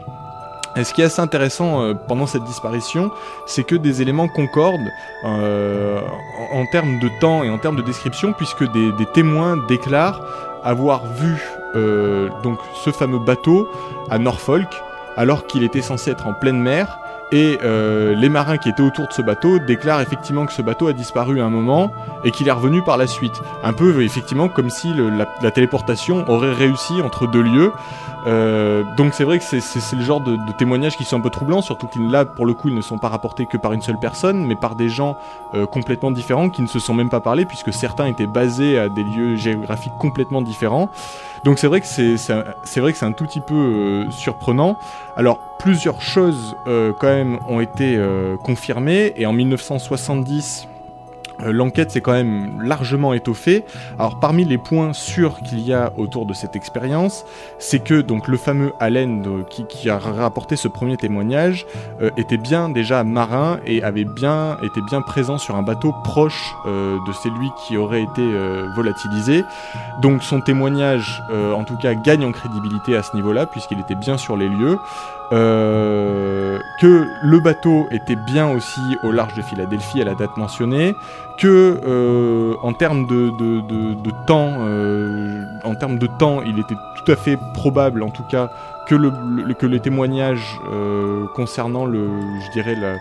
Et ce qui est assez intéressant euh, pendant cette disparition, c'est que des éléments concordent euh, en, termes de temps et en termes de description, puisque des, témoins déclarent avoir vu euh, donc ce fameux bateau à Norfolk, alors qu'il était censé être en pleine mer. Et les marins qui étaient autour de ce bateau déclarent effectivement que ce bateau a disparu à un moment et qu'il est revenu par la suite. Un peu effectivement comme si la téléportation aurait réussi entre deux lieux. Euh, donc c'est vrai que c'est- le genre de, de témoignages qui sont un peu troublants, surtout qu'ils là pour le coup ils ne sont pas rapportés que par une seule personne, mais par des gens euh, complètement différents qui ne se sont même pas parlé puisque certains étaient basés à des lieux géographiques complètement différents. Donc c'est vrai que c'est vrai que c'est un tout petit peu euh, surprenant. Alors plusieurs choses euh, quand même ont été euh, confirmées et en 1970 euh, L'enquête s'est quand même largement étoffée. Alors parmi les points sûrs qu'il y a autour de cette expérience, c'est que donc le fameux Allen de- qui, a rapporté ce premier témoignage euh, était bien déjà marin et avait bien été bien présent sur un bateau proche euh, de celui qui aurait été euh, volatilisé. Donc son témoignage, euh, en tout cas, gagne en crédibilité à ce niveau-là puisqu'il était bien sur les lieux. Euh, que le bateau était bien aussi au large de Philadelphie à la date mentionnée, que euh, en termes de, de, de- de temps, euh, en termes de temps, il était tout à fait probable, en tout cas, que le, le- que les témoignages euh, concernant le, je dirais la-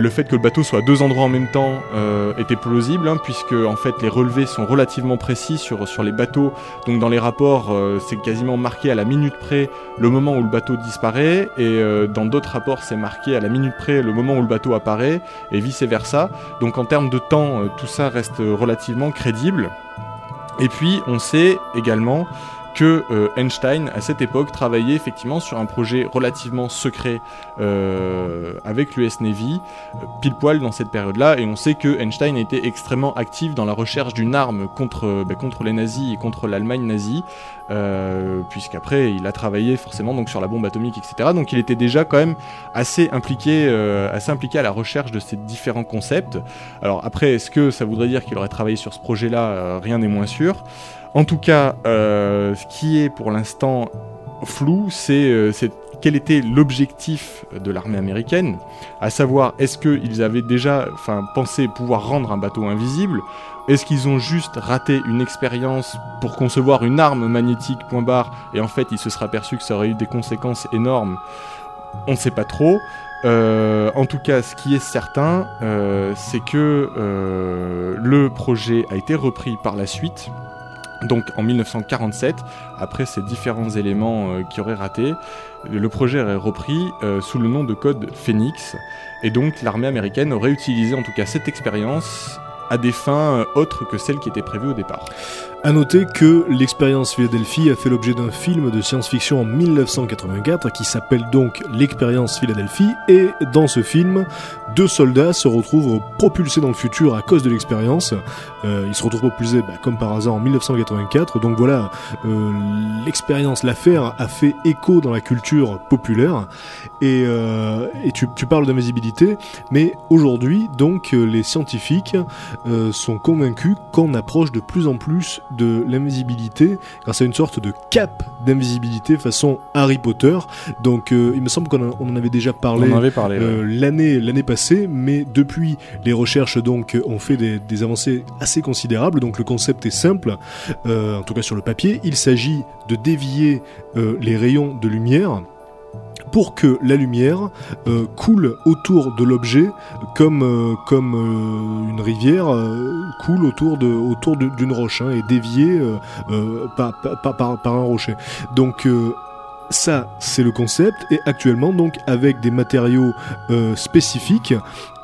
le fait que le bateau soit à deux endroits en même temps euh, était plausible, hein, puisque en fait les relevés sont relativement précis sur, sur les bateaux. Donc dans les rapports, euh, c'est quasiment marqué à la minute près le moment où le bateau disparaît, et euh, dans d'autres rapports, c'est marqué à la minute près le moment où le bateau apparaît, et vice versa. Donc en termes de temps, tout ça reste relativement crédible. Et puis on sait également que euh, Einstein, à cette époque, travaillait effectivement sur un projet relativement secret euh, avec l'US Navy, euh, pile poil dans cette période-là, et on sait que Einstein été extrêmement actif dans la recherche d'une arme contre, euh, bah, contre les nazis et contre l'Allemagne nazie, euh, puisqu'après il a travaillé forcément donc sur la bombe atomique, etc. Donc il était déjà quand même assez impliqué, euh, assez impliqué à la recherche de ces différents concepts. Alors après, est-ce que ça voudrait dire qu'il aurait travaillé sur ce projet-là? Euh, Rien n'est moins sûr. En tout cas, euh, ce qui est pour l'instant flou, c'est euh, c'est quel était l'objectif de l'armée américaine, à savoir est-ce qu'ils avaient déjà pensé pouvoir rendre un bateau invisible, est-ce qu'ils ont juste raté une expérience pour concevoir une arme magnétique point barre, et en fait il se sera aperçu que ça aurait eu des conséquences énormes, on ne sait pas trop. Euh, en tout cas, ce qui est certain, c'est que le projet a été repris par la suite. Donc en 1947, après ces différents éléments euh, qui auraient raté, le projet est repris euh, sous le nom de code Phoenix. Et donc l'armée américaine aurait utilisé en tout cas cette expérience à des fins euh, autres que celles qui étaient prévues au départ. À noter que l'expérience Philadelphie a fait l'objet d'un film de science-fiction en 1984 qui s'appelle donc l'expérience Philadelphie et dans ce film, deux soldats se retrouvent propulsés dans le futur à cause de l'expérience. Euh, ils se retrouvent propulsés bah, comme par hasard en 1984. Donc voilà, euh, l'expérience, l'affaire a fait écho dans la culture populaire et, euh, et tu, tu parles d'invisibilité, mais aujourd'hui donc euh, les scientifiques euh, sont convaincus qu'on approche de plus en plus de l'invisibilité grâce à une sorte de cap d'invisibilité façon Harry Potter. Donc euh, il me semble qu'on en- avait déjà parlé ouais. euh, l'année l'année passée, mais depuis les recherches donc ont fait des, des avancées assez considérables. Donc le concept est simple, euh, en tout cas sur le papier. Il s'agit de dévier les rayons de lumière pour que la lumière euh, coule autour de l'objet comme euh, comme euh, une rivière coule autour de autour d'une roche hein, et déviée par, par, un rocher. Donc ça, c'est le concept. Et actuellement, donc, avec des matériaux spécifiques,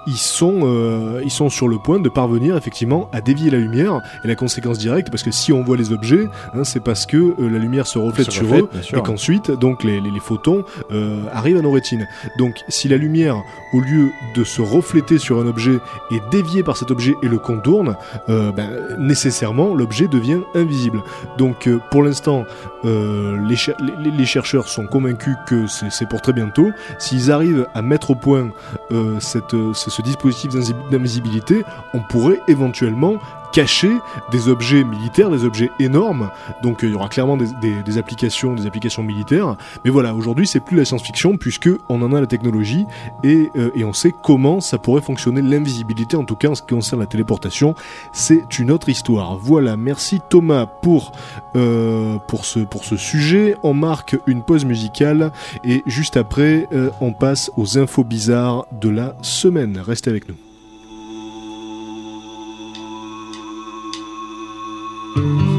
ils sont, euh, ils sont sur le point de parvenir effectivement à dévier la lumière. Et la conséquence directe, parce que si on voit les objets, hein, c'est parce que euh, la lumière se reflète Se sur reflète, eux et qu'ensuite, donc, les, les, les photons euh, arrivent à nos rétines. Donc, si la lumière, au lieu de se refléter sur un objet, est déviée par cet objet et le contourne, euh, ben, nécessairement, l'objet devient invisible. Donc, euh, pour l'instant, euh, les, cher- les- les chercheurs sont convaincus que c'est pour très bientôt. S'ils arrivent à mettre au point euh, cette, euh, ce, dispositif d'invisi- d'invisibilité, on pourrait éventuellement cacher des objets militaires, des objets énormes. Donc euh, il y aura clairement des, des- des applications, des applications militaires. Mais voilà, aujourd'hui c'est plus la science-fiction puisque on en a la technologie et, euh, et on sait comment ça pourrait fonctionner l'invisibilité. En tout cas en ce qui concerne la téléportation, c'est une autre histoire. Voilà, merci Thomas pour euh, pour ce pour ce sujet. On marque une pause musicale et juste après euh, on passe aux infos bizarres de la semaine. Restez avec nous. mm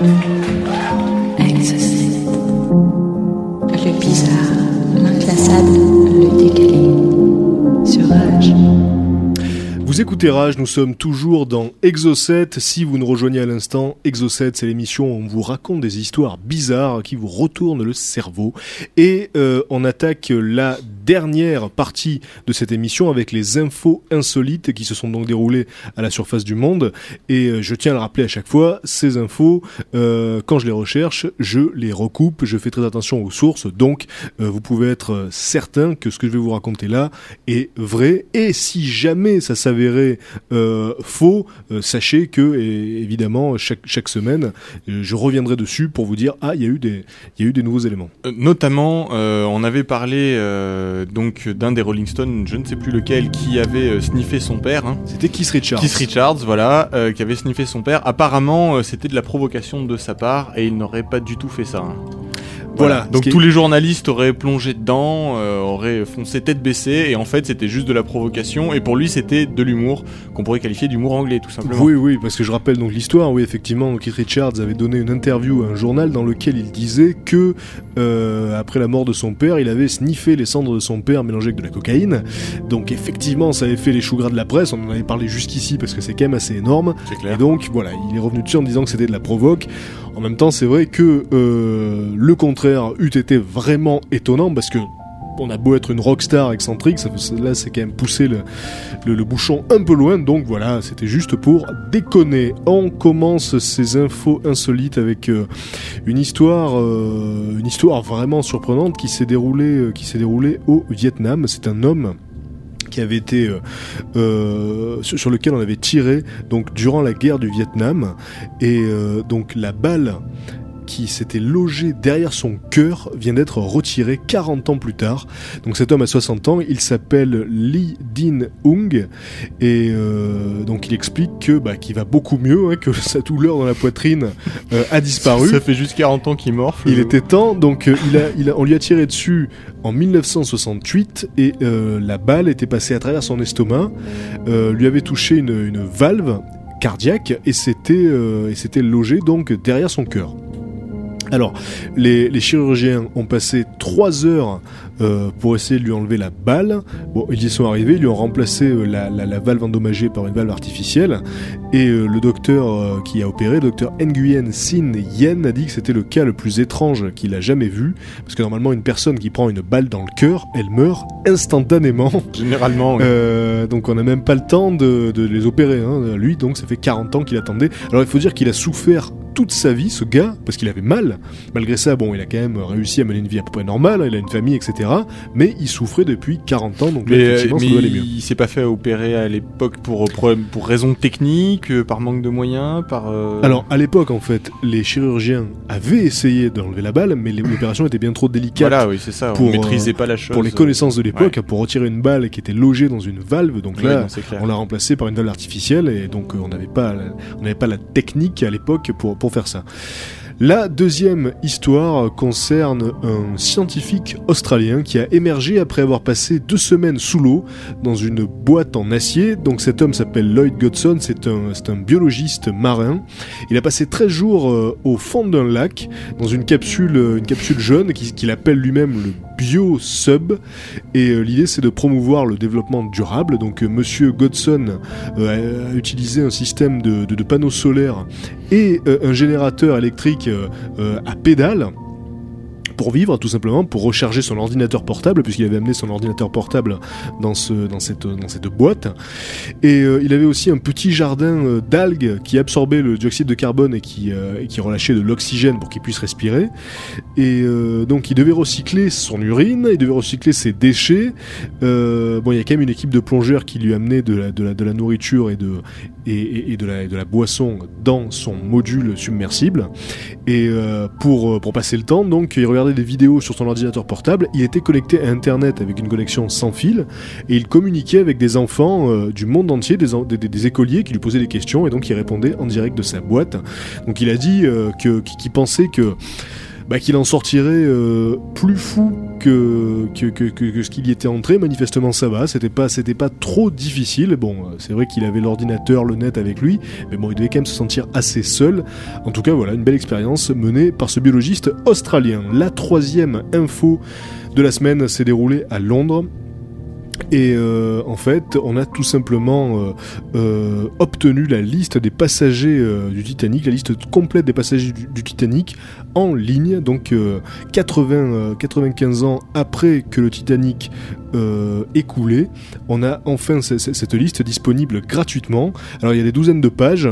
Le bizarre, le décalé. Vous écoutez Rage, nous sommes toujours dans Exocet. Si vous nous rejoignez à l'instant, Exocet, c'est l'émission où on vous raconte des histoires bizarres qui vous retournent le cerveau. Et euh, on attaque la dernière partie de cette émission avec les infos insolites qui se sont donc déroulées à la surface du monde. Et euh, je tiens à le rappeler à chaque fois, ces infos, euh, quand je les recherche, je les recoupe, je fais très attention aux sources. Donc, euh, vous pouvez être certain que ce que je vais vous raconter là est vrai. Et si jamais ça s'avérait faux, sachez que évidemment chaque, chaque semaine, je reviendrai dessus pour vous dire ah il y a eu des il y a eu des nouveaux éléments. Notamment, on avait parlé euh, donc d'un des Rolling Stones, je ne sais plus lequel, qui avait euh, sniffé son père. Hein. C'était Keith Richards. Keith Richards, voilà, euh, qui avait sniffé son père. Apparemment, c'était de la provocation de sa part et il n'aurait pas du tout fait ça. hein. Voilà, Donc qui tous les journalistes auraient plongé dedans, euh, auraient foncé tête baissée et en fait c'était juste de la provocation et pour lui c'était de l'humour qu'on pourrait qualifier d'humour anglais tout simplement. Oui, oui, parce que je rappelle donc l'histoire. Oui, effectivement, Keith Richards avait donné une interview à un journal dans lequel il disait que euh, après la mort de son père, il avait sniffé les cendres de son père mélangées avec de la cocaïne. Donc effectivement, ça avait fait les choux gras de la presse. On en avait parlé jusqu'ici parce que c'est quand même assez énorme. C'est Et clair. donc voilà, il est revenu dessus en disant que c'était de la provoque. En même temps, c'est vrai que euh, le contraire eût été vraiment étonnant parce que on a beau être une rockstar excentrique, ça, là c'est quand même pousser le, bouchon un peu loin. Donc voilà, c'était juste pour déconner. On commence ces infos insolites avec euh, une histoire, euh, une histoire vraiment surprenante qui s'est déroulée, euh, qui s'est déroulée au Vietnam. C'est un homme qui avait été sur lequel on avait tiré donc durant la guerre du Vietnam et donc la balle qui s'était logée derrière son cœur vient d'être retirée 40 ans plus tard. Donc cet homme a 60 ans, il s'appelle Lee Din Hung et euh, donc il explique que bah, qu'il va beaucoup mieux, hein, que sa douleur dans la poitrine euh, a disparu. Ça fait juste 40 ans qu'il morfle. Il était temps, donc euh, il a, il a- on lui a tiré dessus en 1968 et la balle était passée à travers son estomac, lui avait touché une, une valve cardiaque et c'était euh, logé donc derrière son cœur. Alors, les, chirurgiens ont passé trois heures euh, pour essayer de lui enlever la balle. Bon, ils y sont arrivés, ils lui ont remplacé euh, la, la- la valve endommagée par une valve artificielle. Et euh, le docteur qui a opéré, le docteur Nguyen Sin Yen, a dit que c'était le cas le plus étrange qu'il a jamais vu. Parce que normalement, une personne qui prend une balle dans le cœur, elle meurt instantanément. Généralement, oui. Euh, donc on n'a même pas le temps de, de les opérer. Hein. Lui, donc, ça fait 40 ans qu'il attendait. Alors il faut dire qu'il a souffert toute sa vie, ce gars, parce qu'il avait mal. Malgré ça, bon, il a quand même réussi à mener une vie à peu près normale. hein. Il a une famille, etc. Mais il souffrait depuis 40 ans, donc là, mais, effectivement, mais ça doit aller mieux. il s'est pas fait opérer à l'époque pour, pour, pour raison technique, euh, par manque de moyens, par... euh, Alors, à l'époque, en fait, les chirurgiens avaient essayé d'enlever la balle, mais l'opération était bien trop délicate Voilà, oui, c'est ça. pour, maîtrisait pas la chose. pour les connaissances de l'époque, pour retirer une balle qui était logée dans une valve. Donc Ouais, là, non, on l'a remplacé par une valve artificielle et donc euh, on n'avait pas, la- on n'avait pas la technique à l'époque pour, pour faire ça. La deuxième histoire concerne un scientifique australien qui a émergé après avoir passé deux semaines sous l'eau dans une boîte en acier. Donc cet homme s'appelle Lloyd Godson, c'est un, un biologiste marin. Il a passé 13 jours euh, au fond d'un lac dans une capsule, une capsule jaune qui- qu'il appelle lui-même le bio-sub. Et euh, l'idée c'est de promouvoir le développement durable. Donc euh, Monsieur Godson euh, a, utilisé un système de, panneaux solaires et un générateur électrique à pédale pour vivre tout simplement pour recharger son ordinateur portable puisqu'il avait amené son ordinateur portable dans ce dans cette dans cette boîte. Et euh, il avait aussi un petit jardin euh, d'algues qui absorbait le dioxyde de carbone et qui euh, et qui relâchait de l'oxygène pour qu'il puisse respirer. Et donc il devait recycler son urine il devait recycler ses déchets. Bon il y a quand même une équipe de plongeurs qui lui amenait de la de la, de la nourriture et de et, et- de la de la boisson dans son module submersible. Et pour, pour passer le temps, donc, il regardait des vidéos sur son ordinateur portable. Il était connecté à Internet avec une connexion sans fil. Et il communiquait avec des enfants euh, du monde entier, des, écoliers qui lui posaient des questions. Et donc, il répondait en direct de sa boîte. Donc, il a dit euh, qu'il pensait que bah, qu'il en sortirait euh, plus fou que, que, que, que, ce qu'il y était entré. Manifestement, ça va. C'était pas, c'était pas trop difficile. Bon, euh, c'est vrai qu'il avait l'ordinateur, le net avec lui, mais bon, il devait quand même se sentir assez seul. En tout cas, voilà, une belle expérience menée par ce biologiste australien. La troisième info de la semaine s'est déroulée à Londres. Et euh, en fait, on a tout simplement euh, euh, obtenu la liste des passagers euh, du Titanic, la liste complète des passagers du Titanic en ligne. Donc euh, 80, euh, 95 ans après que le Titanic euh, est coulé, on a enfin cette liste disponible gratuitement. Alors il y a des douzaines de pages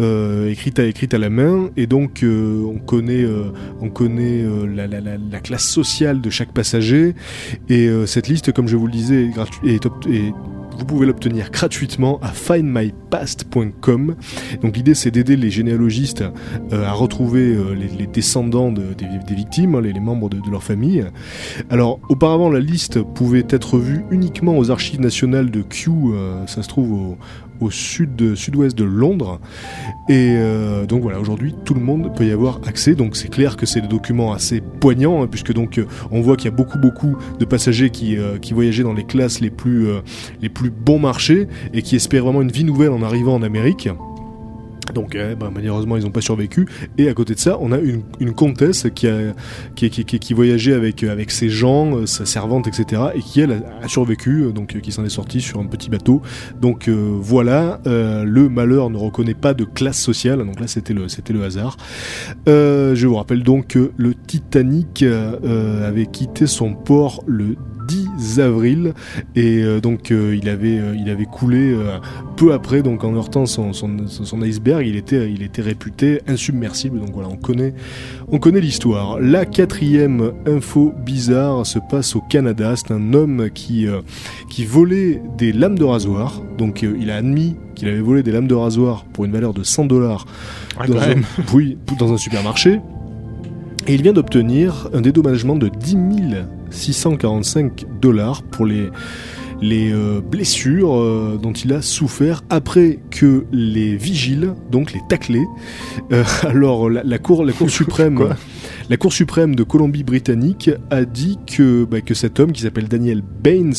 euh, écrites, à, la main, et donc euh, on connaît, euh, on connaît euh, la, la- la- la classe sociale de chaque passager. Et euh, cette liste, comme je vous le disais, est- vous pouvez l'obtenir gratuitement à findmypast.com. Donc l'idée c'est d'aider les généalogistes euh, à retrouver euh, les, descendants de- des, victimes, hein, les, membres de, de leur famille. Alors auparavant la liste pouvait être vue uniquement aux archives nationales de Kew, euh, ça se trouve au, au sud, sud-ouest de Londres. Et euh, donc voilà, aujourd'hui tout le monde peut y avoir accès. Donc c'est clair que c'est des documents assez poignants, hein, puisque donc euh, on voit qu'il y a beaucoup beaucoup de passagers qui, euh, voyageaient dans les classes les plus, les plus bons marchés et qui espèrent vraiment une vie nouvelle en arrivant en Amérique. Donc euh, bah, malheureusement ils n'ont pas survécu. Et à côté de ça, on a une, comtesse qui, a, qui, qui, qui, qui voyageait avec, avec ses gens, euh, sa servante, etc. Et qui elle a, survécu, euh, donc euh, qui s'en est sortie sur un petit bateau. Donc voilà, le malheur ne reconnaît pas de classe sociale. Donc là c'était le, c'était le hasard. Je vous rappelle donc que le Titanic avait quitté son port le 10 avril. Et euh, donc euh, il avait euh, il avait coulé peu après donc en heurtant son, son, son iceberg. Il était il était réputé insubmersible. Donc voilà on connaît on connaît l'histoire. La quatrième info bizarre se passe au Canada. C'est un homme qui qui volait des lames de rasoir. Donc il a admis qu'il avait volé des lames de rasoir pour une valeur de 100 dollars Ah, dans quand un, même. oui, dans un supermarché. Et il vient d'obtenir un dédommagement de 10 645 dollars pour les, les euh, blessures euh, dont il a souffert après que les vigiles, donc les taclés, euh, alors la, la cour, la cour suprême, la cour suprême de Colombie-Britannique a dit que bah, que cet homme qui s'appelle Daniel Baines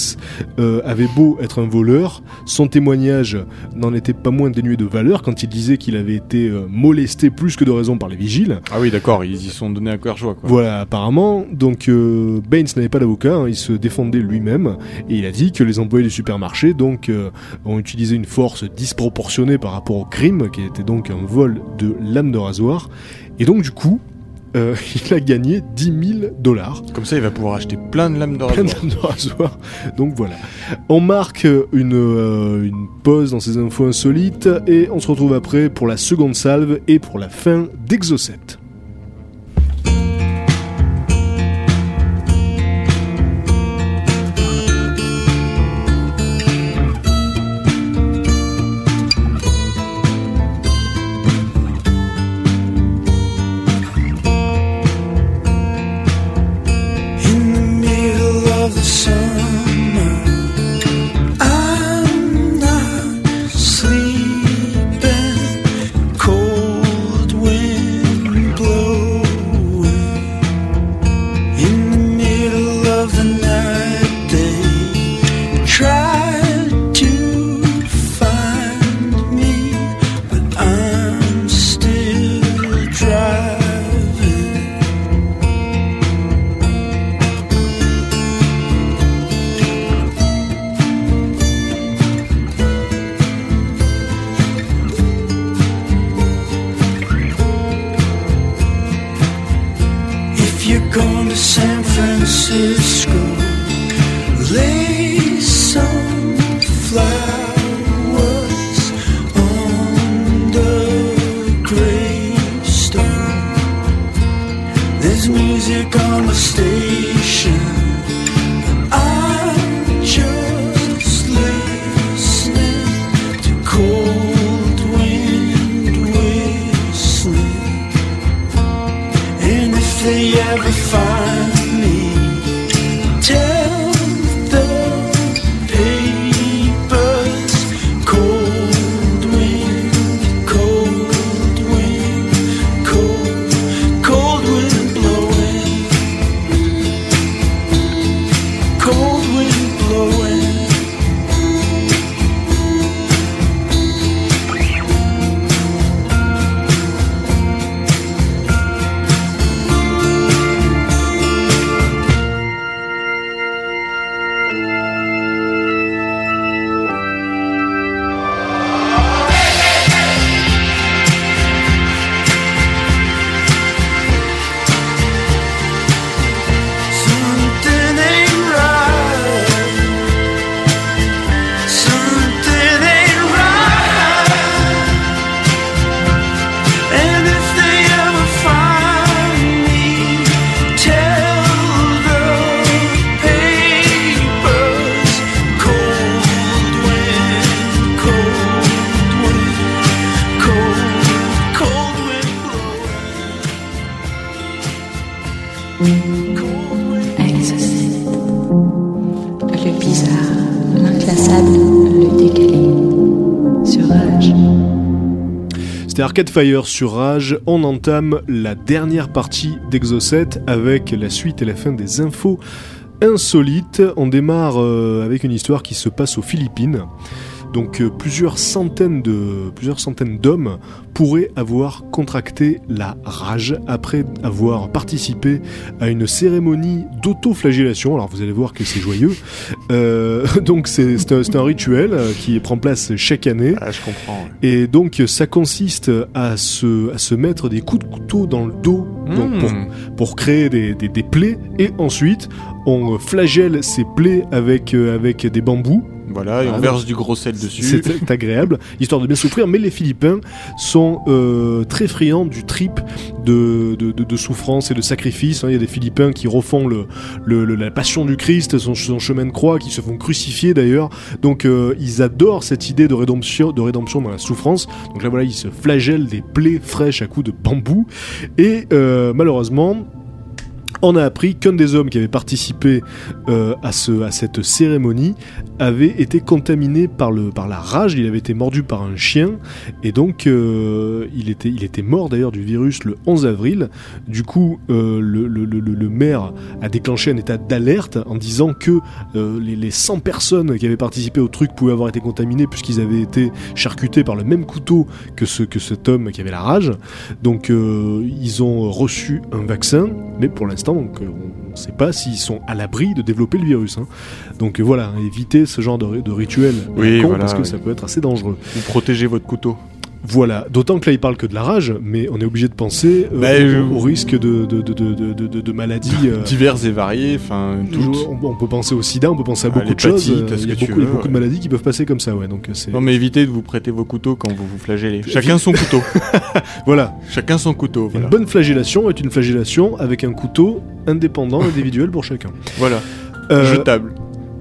euh, avait beau être un voleur, son témoignage n'en était pas moins dénué de valeur quand il disait qu'il avait été euh, molesté plus que de raison par les vigiles. Ah oui, d'accord, ils y sont donnés à cœur joie, quoi. Voilà, apparemment, donc euh, Baines n'avait pas d'avocat, hein, il se défendait lui-même, et il a dit que les employés du supermarché donc ont utilisé une force disproportionnée par rapport au crime, qui était donc un vol de lame de rasoir, et donc du coup, euh, il a gagné 10 000 dollars. Comme ça, il va pouvoir acheter plein de lames de Plein de rasoir. lames de rasoir. Donc voilà. On marque une, euh, une pause dans ces infos insolites et on se retrouve après pour la seconde salve et pour la fin d'Exocet. If you're going to San Francisco, lay some flowers on the gravestone. There's music on the station. Arcade Fire sur Rage. On entame la dernière partie d'Exocet avec la suite et la fin des infos insolites. On démarre euh, avec une histoire qui se passe aux Philippines. Donc euh, plusieurs centaines de plusieurs centaines d'hommes pourraient avoir contracté la rage après avoir participé à une cérémonie d'autoflagellation. Alors vous allez voir que c'est joyeux. Euh, donc c'est c'est un, un rituel euh, qui prend place chaque année. Ah, je comprends. Et donc ça consiste à se, à se mettre des coups de couteau dans le dos donc pour, pour créer des, des, des plaies et ensuite on flagelle ces plaies avec, euh, avec des bambous. Voilà, et on Ah, verse du gros sel dessus. C'est agréable, histoire de bien souffrir. Mais les Philippins sont euh, très friands du trip de, de, de, de souffrance et de sacrifice. hein. Il y a des Philippins qui refont le, le, le- la passion du Christ, son, son chemin de croix, qui se font crucifier d'ailleurs. Donc euh, ils adorent cette idée de rédemption, de rédemption dans la souffrance. Donc là voilà, ils se flagellent des plaies fraîches à coups de bambou. Et euh, malheureusement, on a appris qu'un des hommes qui avait participé euh, à, ce, à cette cérémonie avait été contaminé par, la rage, il avait été mordu par un chien, et donc euh, il, était, mort d'ailleurs du virus le 11 avril. Du coup, euh, le, maire a déclenché un état d'alerte en disant que les, les 100 personnes qui avaient participé au truc pouvaient avoir été contaminées puisqu'ils avaient été charcutés par le même couteau que, ce, que cet homme qui avait la rage. Donc ils ont reçu un vaccin, mais pour l'instant, donc, euh, on ne sait pas s'ils sont à l'abri de développer le virus. hein. Donc euh, voilà, évitez ce genre de, de rituel la Oui, con, voilà, parce que oui. ça peut être assez dangereux. Vous protégez votre couteau. Voilà, d'autant que là il parle que de la rage, mais on est obligé de penser euh, Bah, au, je- au risque de, maladies. euh, Divers et variés, enfin, on, on peut penser au sida, on peut penser à beaucoup de choses. euh, Il y a beaucoup, veux, de maladies qui peuvent passer comme ça, ouais. Donc euh, c'est Non, mais évitez de vous prêter vos couteaux quand vous vous flagellez. Chacun son couteau. voilà. Chacun son couteau, voilà. Une bonne flagellation est une flagellation avec un couteau indépendant, individuel pour chacun. Voilà. Euh, Jetable.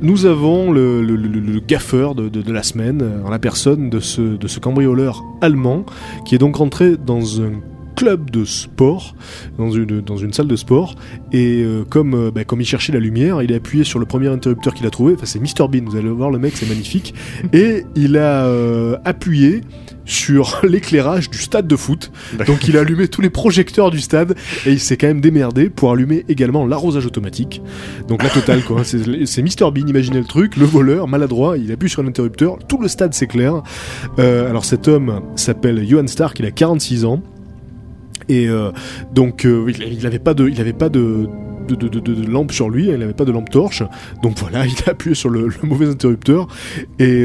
Nous avons le, le- le- le gaffeur de, de- de la semaine, euh, en la personne de ce, de ce cambrioleur allemand, qui est donc rentré dans un club de sport, dans une, dans une salle de sport, et euh, comme, euh, bah, comme il cherchait la lumière, il a appuyé sur le premier interrupteur qu'il a trouvé, enfin c'est Mr Bean, vous allez voir le mec, c'est magnifique, et il a euh, appuyé sur l'éclairage du stade de foot, donc il a allumé tous les projecteurs du stade, et il s'est quand même démerdé pour allumer également l'arrosage automatique, donc la totale quoi, c'est Mr Bean, imaginez le truc, le voleur, maladroit, il appuie sur l'interrupteur, tout le stade s'éclaire. Euh, alors cet homme s'appelle Johan Stark, il a 46 ans, et euh, donc euh, il il avait pas de, il avait pas de de, de, de- de lampe sur lui, il n'avait pas de lampe torche, donc voilà, il a appuyé sur le, le mauvais interrupteur, et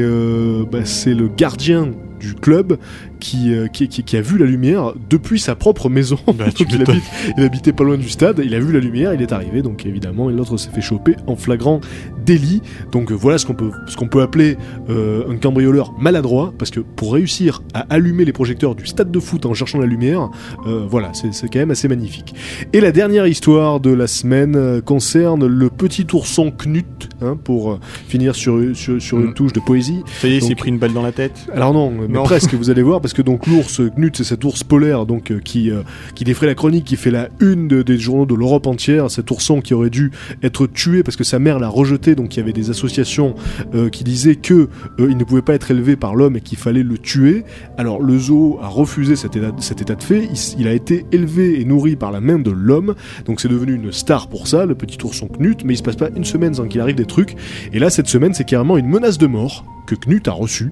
bah, c'est le gardien du club qui, euh, qui, qui, qui a vu la lumière depuis sa propre maison. Bah, Donc, il, m'étonnes. habite- il habitait pas loin du stade, il a vu la lumière, il est arrivé, donc évidemment, et l'autre s'est fait choper en flagrant délit. Donc euh, voilà ce qu'on peut, ce qu'on peut appeler euh, un cambrioleur maladroit, parce que pour réussir à allumer les projecteurs du stade de foot en cherchant la lumière, euh, voilà, c'est c'est quand même assez magnifique. Et la dernière histoire de la semaine concerne le petit ourson Knut, hein, pour finir sur, sur, sur une Mm. touche de poésie. Ça y est, il s'est pris une balle dans la tête. Alors non, mais Non. presque, vous allez voir, parce que donc l'ours Knut, c'est cet ours polaire donc euh, qui euh, qui défraie la chronique, qui fait la une de- des journaux de l'Europe entière. Cet ourson qui aurait dû être tué parce que sa mère l'a rejeté. Donc il y avait des associations euh, qui disaient que il ne pouvait pas être élevé par l'homme et qu'il fallait le tuer. Alors le zoo a refusé cet état, cet état de fait. Il a été élevé et nourri par la main de l'homme. Donc c'est devenu une star pour ça, le petit ourson Knut. Mais il se passe pas une semaine sans qu'il arrive des trucs. Et là cette semaine, c'est carrément une menace de mort que Knut a reçue.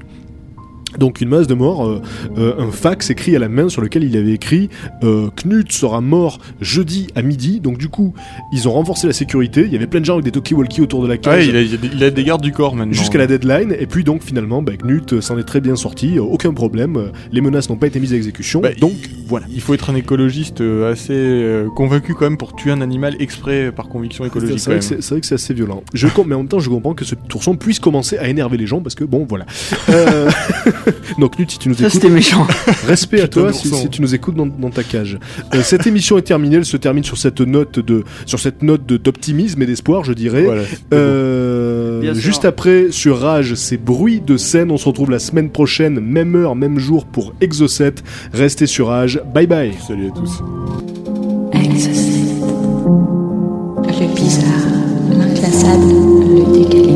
Donc une menace de mort, euh, euh, un fax écrit à la main sur lequel il avait écrit euh, Knut sera mort jeudi à midi. Donc du coup, ils ont renforcé la sécurité. Il y avait plein de gens avec des talkie-walkie autour de la cage. Ouais, il a, il a des- il gardes du corps maintenant. Jusqu'à la deadline, et puis donc finalement, bah, Knut euh, s'en est très bien sorti, euh, aucun problème, les menaces n'ont pas été mises à exécution, Bah, donc voilà. Il faut être un écologiste assez convaincu quand même pour tuer un animal exprès par conviction écologique. C'est vrai, que c'est c'est vrai que c'est assez violent. Je mais en même temps, je comprends que ce tourson puisse commencer à énerver les gens parce que bon, voilà. Donc Knut, si tu nous Ça, écoutes, c'était méchant. Respect à toi si, tu nous écoutes dans, dans ta cage. Euh, cette émission est terminée, elle se termine sur cette note de sur cette note de- d'optimisme et d'espoir, je dirais. Voilà. Euh, sûr. juste après, sur Rage, c'est bruit de scène. On se retrouve la semaine prochaine, même heure, même jour pour Exocet. Restez sur Rage. Bye bye. Salut à tous. Exocet. bizarre, l'inclassable, le décalé.